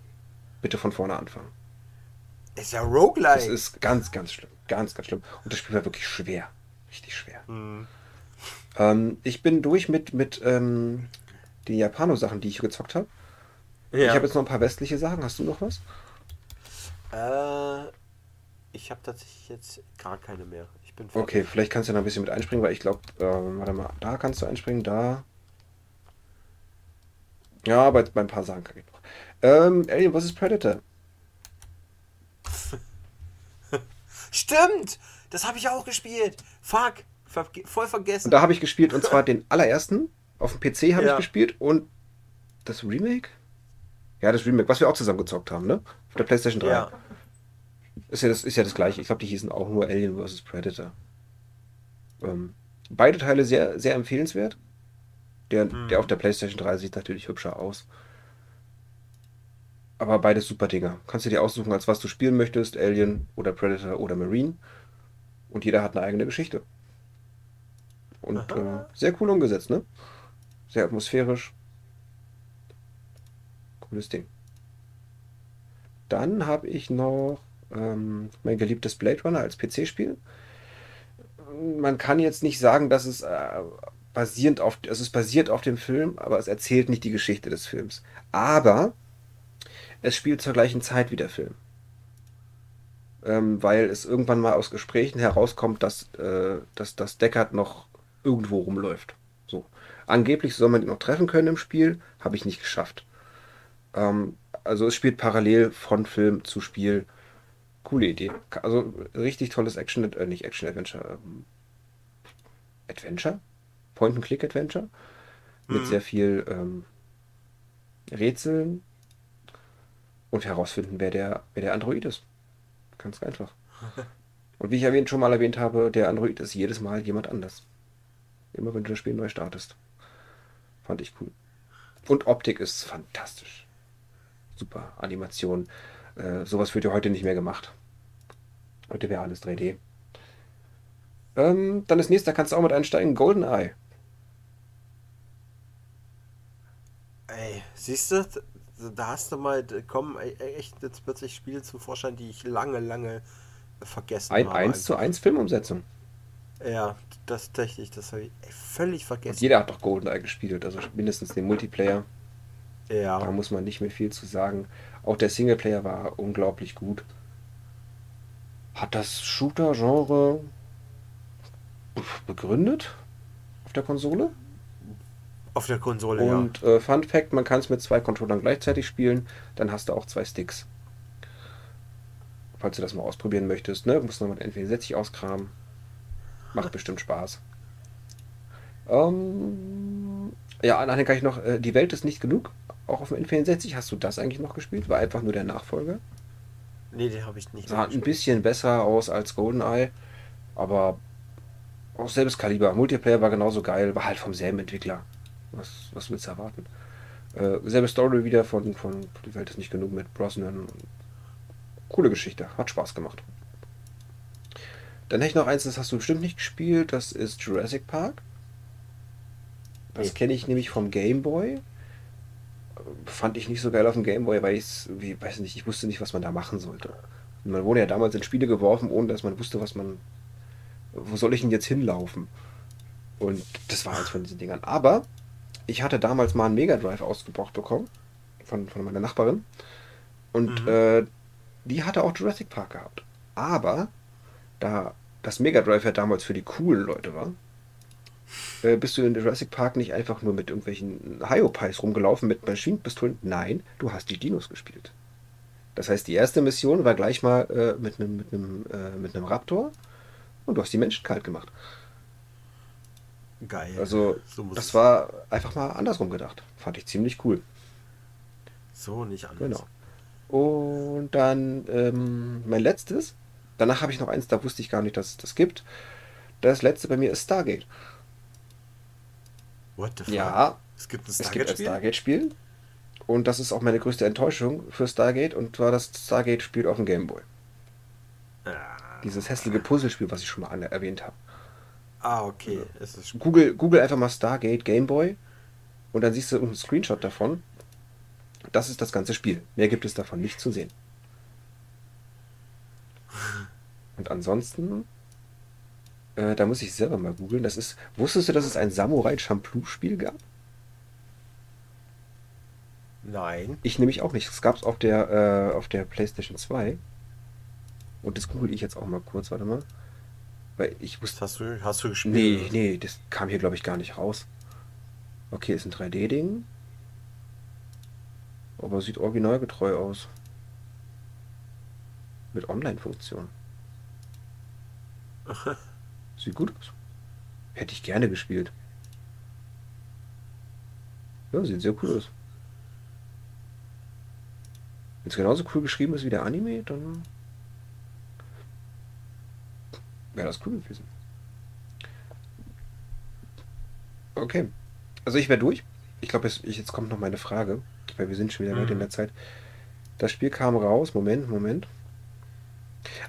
bitte von vorne anfangen.
Ist ja Roguelike.
Das ist ganz, ganz schlimm. Ganz, ganz schlimm. Und das Spiel war wirklich schwer. Richtig schwer. Mhm. Ähm, ich bin durch mit, mit ähm, den Japano-Sachen, die ich gezockt habe. Ja. Ich habe jetzt noch ein paar westliche Sachen. Hast du noch was?
Äh, ich habe tatsächlich jetzt gar keine mehr. Ich bin
fertig. Okay, vielleicht kannst du da ein bisschen mit einspringen, weil ich glaube, äh, warte mal, da kannst du einspringen, da. Ja, aber bei ein paar Sachen kann ich noch. Ähm, Alien vs. Predator.
Stimmt! Das habe ich auch gespielt. Fuck, ver voll vergessen.
Und da habe ich gespielt und zwar den allerersten. Auf dem PC habe ja. ich gespielt und das Remake? Ja, das Remake, was wir auch zusammen gezockt haben, ne? Auf der PlayStation 3. Ja. Ist ja das, ist ja das gleiche. Ich glaube, die hießen auch nur Alien vs. Predator. Ähm, beide Teile sehr, sehr empfehlenswert. Der, mhm. der auf der PlayStation 3 sieht natürlich hübscher aus. Aber beides super Dinger. Kannst du dir aussuchen, als was du spielen möchtest: Alien oder Predator oder Marine. Und jeder hat eine eigene Geschichte. Und äh, sehr cool umgesetzt, ne? Sehr atmosphärisch. Cooles Ding. Dann habe ich noch ähm, mein geliebtes Blade Runner als PC-Spiel. Man kann jetzt nicht sagen, dass es äh, basierend auf, also es basiert auf dem Film, aber es erzählt nicht die Geschichte des Films. Aber es spielt zur gleichen Zeit wie der Film. Ähm, weil es irgendwann mal aus Gesprächen herauskommt, dass, äh, dass, dass Deckard noch irgendwo rumläuft. So. Angeblich soll man ihn noch treffen können im Spiel, habe ich nicht geschafft. Ähm, also es spielt parallel von Film zu Spiel. Coole Idee. Also richtig tolles Action, äh, nicht Action-Adventure. Ähm, Adventure? Point-and-Click-Adventure. Mit mhm. sehr viel ähm, Rätseln und herausfinden, wer der, wer der Android ist. Ganz einfach. Und wie ich erwähnt, schon mal erwähnt habe, der Android ist jedes Mal jemand anders. Immer wenn du das Spiel neu startest. Fand ich cool. Und Optik ist fantastisch super Animation. Äh, sowas wird ja heute nicht mehr gemacht. Heute wäre alles 3D. Ähm, dann das nächste, da kannst du auch mit einsteigen, GoldenEye.
Ey, siehst du, da hast du mal, kommen echt jetzt plötzlich Spiele zum Vorschein, die ich lange, lange vergessen
Ein habe. 1 zu 1 Filmumsetzung.
Ja, das tatsächlich, das habe ich völlig vergessen. Und
jeder hat doch GoldenEye gespielt, also mindestens den Multiplayer. Ja. Da muss man nicht mehr viel zu sagen. Auch der Singleplayer war unglaublich gut. Hat das Shooter-Genre begründet auf der Konsole?
Auf der Konsole,
Und ja. äh, Fun Fact: Man kann es mit zwei Controllern gleichzeitig spielen, dann hast du auch zwei Sticks. Falls du das mal ausprobieren möchtest, ne? Musst du mit N64 auskramen. Macht bestimmt Spaß. Ähm, ja, dann kann ich noch, äh, die Welt ist nicht genug. Auch auf dem N64 hast du das eigentlich noch gespielt? War einfach nur der Nachfolger?
Nee, den habe ich nicht.
Sah ein bisschen besser aus als GoldenEye, aber auch selbes Kaliber. Multiplayer war genauso geil, war halt vom selben Entwickler. Was, was willst du erwarten? Äh, selbe Story wieder von, von Die Welt ist nicht genug mit Brosnan. Coole Geschichte, hat Spaß gemacht. Dann hätte ich noch eins, das hast du bestimmt nicht gespielt, das ist Jurassic Park. Das kenne ich nämlich vom Game Boy. Fand ich nicht so geil auf dem Game Boy, weil ich weiß nicht, ich wusste nicht, was man da machen sollte. Und man wurde ja damals in Spiele geworfen, ohne dass man wusste, was man. Wo soll ich denn jetzt hinlaufen? Und das war eins von diesen Dingern. Aber ich hatte damals mal einen Mega Drive ausgebracht bekommen. Von, von meiner Nachbarin. Und mhm. äh, die hatte auch Jurassic Park gehabt. Aber da das Mega Drive ja damals für die coolen Leute war, äh, bist du in Jurassic Park nicht einfach nur mit irgendwelchen Hyopies rumgelaufen mit Maschinenpistolen? Nein, du hast die Dinos gespielt. Das heißt, die erste Mission war gleich mal äh, mit einem mit äh, mit Raptor und du hast die Menschen kalt gemacht.
Geil.
Also, so das war einfach mal andersrum gedacht. Fand ich ziemlich cool.
So nicht anders.
Genau. Und dann ähm, mein letztes. Danach habe ich noch eins, da wusste ich gar nicht, dass es das gibt. Das letzte bei mir ist Stargate.
What the fuck?
Ja.
Es gibt ein
Stargate-Spiel. Stargate und das ist auch meine größte Enttäuschung für Stargate und zwar das Stargate-Spiel auf dem Gameboy. Ah. Dieses hässliche Puzzlespiel, was ich schon mal erwähnt habe.
Ah, okay.
Also, Google, Google einfach mal Stargate Gameboy und dann siehst du einen Screenshot davon. Das ist das ganze Spiel. Mehr gibt es davon nicht zu sehen. Und ansonsten äh, da muss ich selber mal googeln. Das ist. Wusstest du, dass es ein Samurai Champloo-Spiel gab?
Nein.
Ich nämlich auch nicht. Das gab es auf der, äh, auf der PlayStation 2. Und das google ich jetzt auch mal kurz, warte mal. Weil ich wusste.
Hast du, hast du gespielt?
Nee, nee, das kam hier, glaube ich, gar nicht raus. Okay, ist ein 3D-Ding. Aber sieht originalgetreu aus. Mit Online-Funktion. Sieht gut aus. Hätte ich gerne gespielt. Ja, sieht sehr cool aus. Wenn es genauso cool geschrieben ist wie der Anime, dann wäre das cool gewesen. Okay. Also ich wäre durch. Ich glaube, jetzt, jetzt kommt noch meine Frage, weil wir sind schon wieder weit mhm. in der Zeit. Das Spiel kam raus. Moment, Moment.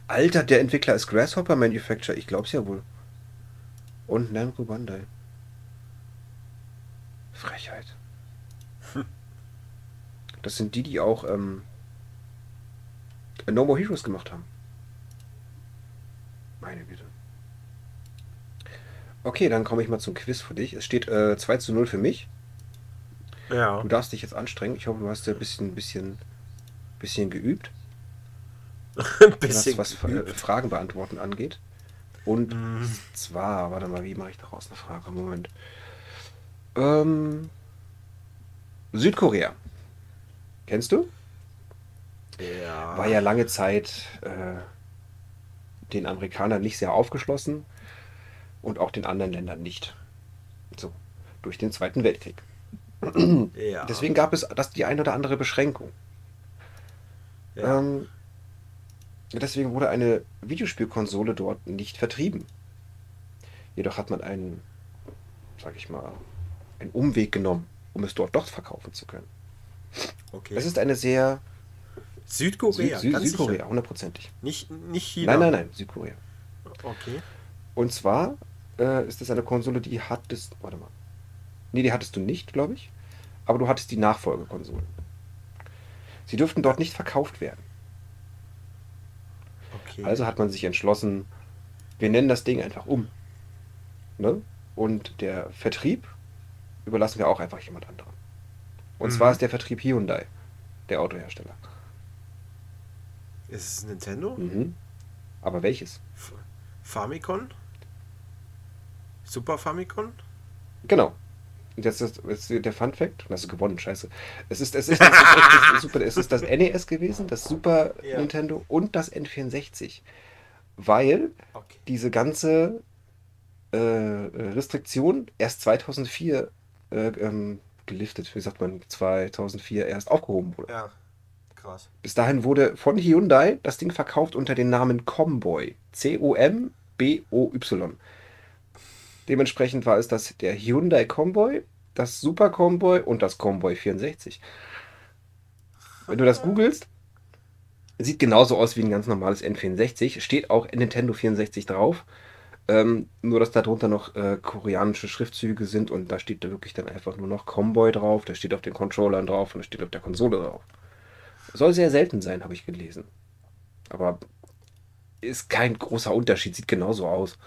Alter, der Entwickler ist Grasshopper Manufacturer. Ich glaube es ja wohl. Und Namco Bandai. Frechheit. Hm. Das sind die, die auch ähm, No More Heroes gemacht haben. Meine Güte. Okay, dann komme ich mal zum Quiz für dich. Es steht äh, 2 zu 0 für mich.
Ja.
Du darfst dich jetzt anstrengen. Ich hoffe, du hast ja ein bisschen, bisschen, bisschen geübt.
ein bisschen
was, was geübt. Fragen beantworten angeht. Und mm. zwar, warte mal, wie mache ich daraus eine Frage? Moment. Ähm, Südkorea. Kennst du?
Ja.
War ja lange Zeit äh, den Amerikanern nicht sehr aufgeschlossen und auch den anderen Ländern nicht. So, durch den Zweiten Weltkrieg.
Ja.
Deswegen gab es das die ein oder andere Beschränkung. Ja. Ähm, Deswegen wurde eine Videospielkonsole dort nicht vertrieben. Jedoch hat man einen, sag ich mal, einen Umweg genommen, um es dort doch verkaufen zu können.
Okay.
Es ist eine sehr.
Südkorea,
Süd, Süd, Südkorea, hundertprozentig.
Nicht, nicht China.
Nein, nein, nein, Südkorea.
Okay.
Und zwar äh, ist es eine Konsole, die hattest. Warte mal. Nee, die hattest du nicht, glaube ich. Aber du hattest die Nachfolgekonsole. Sie dürften dort nicht verkauft werden.
Okay.
Also hat man sich entschlossen, wir nennen das Ding einfach um. Ne? Und der Vertrieb überlassen wir auch einfach jemand anderem. Und mhm. zwar ist der Vertrieb Hyundai, der Autohersteller.
Ist es Nintendo?
Mhm. Aber welches?
F Famicom? Super Famicom?
Genau. Das ist, das ist der Fun Fact. Das ist gewonnen, scheiße. Es ist, es ist, das, ist, das, Super, es ist das NES gewesen, das Super ja. Nintendo und das N64. Weil
okay.
diese ganze äh, Restriktionen erst 2004 äh, ähm, geliftet, wie sagt man, 2004 erst aufgehoben wurde.
Ja, krass.
Bis dahin wurde von Hyundai das Ding verkauft unter dem Namen Comboy. C-O-M-B-O-Y. Dementsprechend war es das der Hyundai Comboy, das Super Comboy und das Comboy 64. Wenn du das googelst, sieht genauso aus wie ein ganz normales N64. Steht auch Nintendo 64 drauf. Ähm, nur, dass da drunter noch äh, koreanische Schriftzüge sind und da steht da wirklich dann einfach nur noch Comboy drauf. Da steht auf den Controllern drauf und da steht auf der Konsole drauf. Soll sehr selten sein, habe ich gelesen. Aber ist kein großer Unterschied, sieht genauso aus.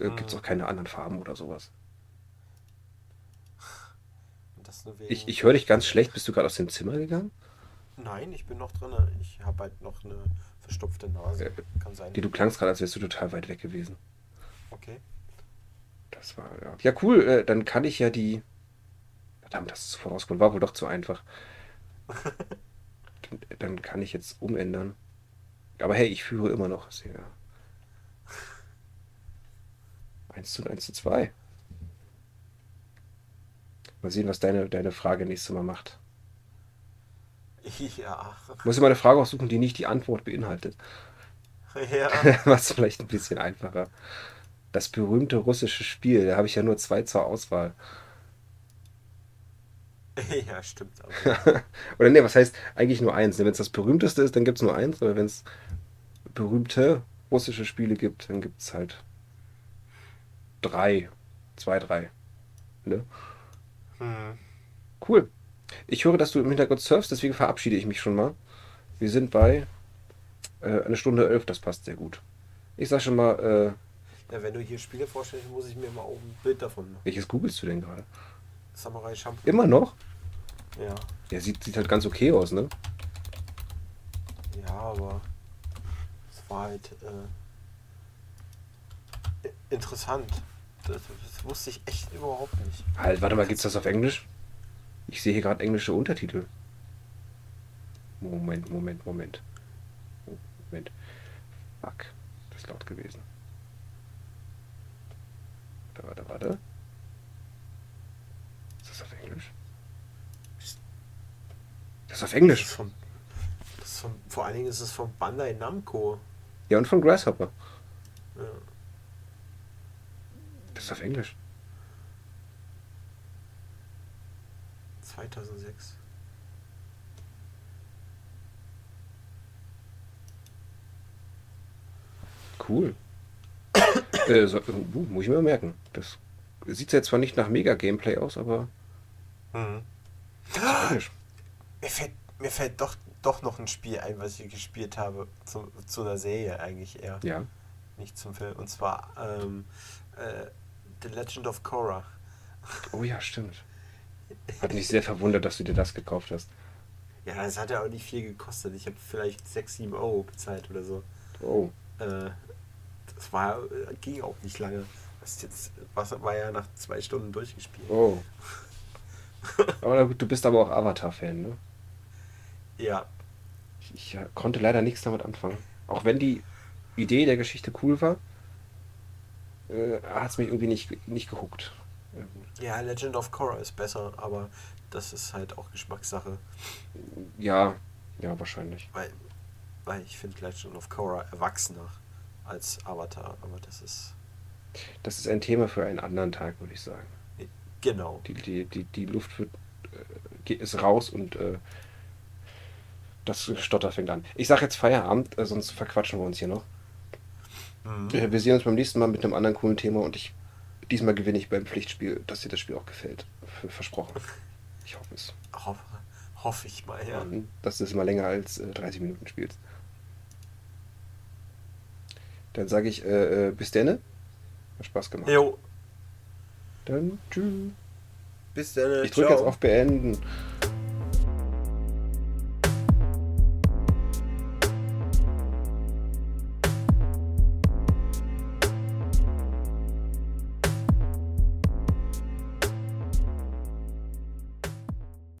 Äh, Gibt es auch keine anderen Farben oder sowas. Ich, ich höre dich ganz schlecht. Bist du gerade aus dem Zimmer gegangen?
Nein, ich bin noch drin. Ich habe halt noch eine verstopfte Nase.
Kann sein. Die, du klangst gerade, als wärst du total weit weg gewesen.
Okay.
Das war, ja. Ja, cool. Äh, dann kann ich ja die. Verdammt, das ist vorausgekommen. War wohl doch zu einfach. dann, dann, kann ich jetzt umändern. Aber hey, ich führe immer noch. Sehr. 1 zu 1 zu 2. Mal sehen, was deine, deine Frage nächstes Mal macht.
Ja.
Muss mal eine Frage aussuchen, die nicht die Antwort beinhaltet.
Ja.
was vielleicht ein bisschen einfacher. Das berühmte russische Spiel, da habe ich ja nur zwei zur Auswahl.
Ja, stimmt.
Oder ne, was heißt eigentlich nur eins? Wenn es das berühmteste ist, dann gibt es nur eins. Aber wenn es berühmte russische Spiele gibt, dann gibt es halt drei. Zwei, drei. Ne?
Hm.
Cool. Ich höre, dass du im Hintergrund surfst, deswegen verabschiede ich mich schon mal. Wir sind bei äh, eine Stunde elf, das passt sehr gut. Ich sag schon mal,
äh, Ja, wenn du hier Spiele vorstellst, muss ich mir mal auch ein Bild davon machen.
Welches googelst du denn gerade?
Samurai Champloo.
Immer noch?
Ja.
Ja, sieht, sieht halt ganz okay aus, ne?
Ja, aber es war halt äh, interessant. Das, das, wusste ich echt überhaupt nicht.
Halt, warte mal, gibt's das auf Englisch? Ich sehe hier gerade englische Untertitel. Moment, Moment, Moment. Moment. Fuck. Das ist laut gewesen. Warte, warte, warte. Ist das auf Englisch? Das ist auf Englisch.
Das ist vom, das ist vom, vor allen Dingen ist es von Bandai Namco.
Ja, und von Grasshopper.
Ja.
Das ist auf Englisch.
2006.
Cool. äh, so, uh, muss ich mir merken. Das sieht jetzt zwar nicht nach Mega-Gameplay aus, aber.
Mhm. Mir fällt, mir fällt doch, doch noch ein Spiel ein, was ich gespielt habe. Zu, zu einer Serie eigentlich eher.
Ja.
Nicht zum Film. Und zwar ähm, äh, The Legend of Korra.
Oh ja, stimmt. Hat mich sehr verwundert, dass du dir das gekauft hast.
Ja, es hat ja auch nicht viel gekostet. Ich habe vielleicht 6, 7 Euro bezahlt oder so.
Oh.
Äh, das war, ging auch nicht lange. Das jetzt, was war ja nach zwei Stunden durchgespielt.
Oh. aber du bist aber auch Avatar-Fan, ne?
Ja.
Ich, ich konnte leider nichts damit anfangen. Auch wenn die Idee der Geschichte cool war, äh, hat es mich irgendwie nicht, nicht gehuckt.
Ja, Legend of Korra ist besser, aber das ist halt auch Geschmackssache.
Ja, ja, wahrscheinlich.
Weil, weil ich finde Legend of Korra erwachsener als Avatar, aber das ist.
Das ist ein Thema für einen anderen Tag, würde ich sagen.
Genau.
Die, die, die, die Luft wird, äh, ist raus und äh, das Stotter fängt an. Ich sage jetzt Feierabend, äh, sonst verquatschen wir uns hier noch. Mhm. Wir sehen uns beim nächsten Mal mit einem anderen coolen Thema und ich diesmal gewinne ich beim Pflichtspiel, dass dir das Spiel auch gefällt. Versprochen. Ich hoffe es.
Hoffe, hoffe ich mal, ja.
Dass du es mal länger als äh, 30 Minuten spielst. Dann sage ich äh, äh, bis denne. Hat Spaß gemacht.
Jo.
Dann tschüss.
Bis dann.
Ich drücke jetzt auf Beenden.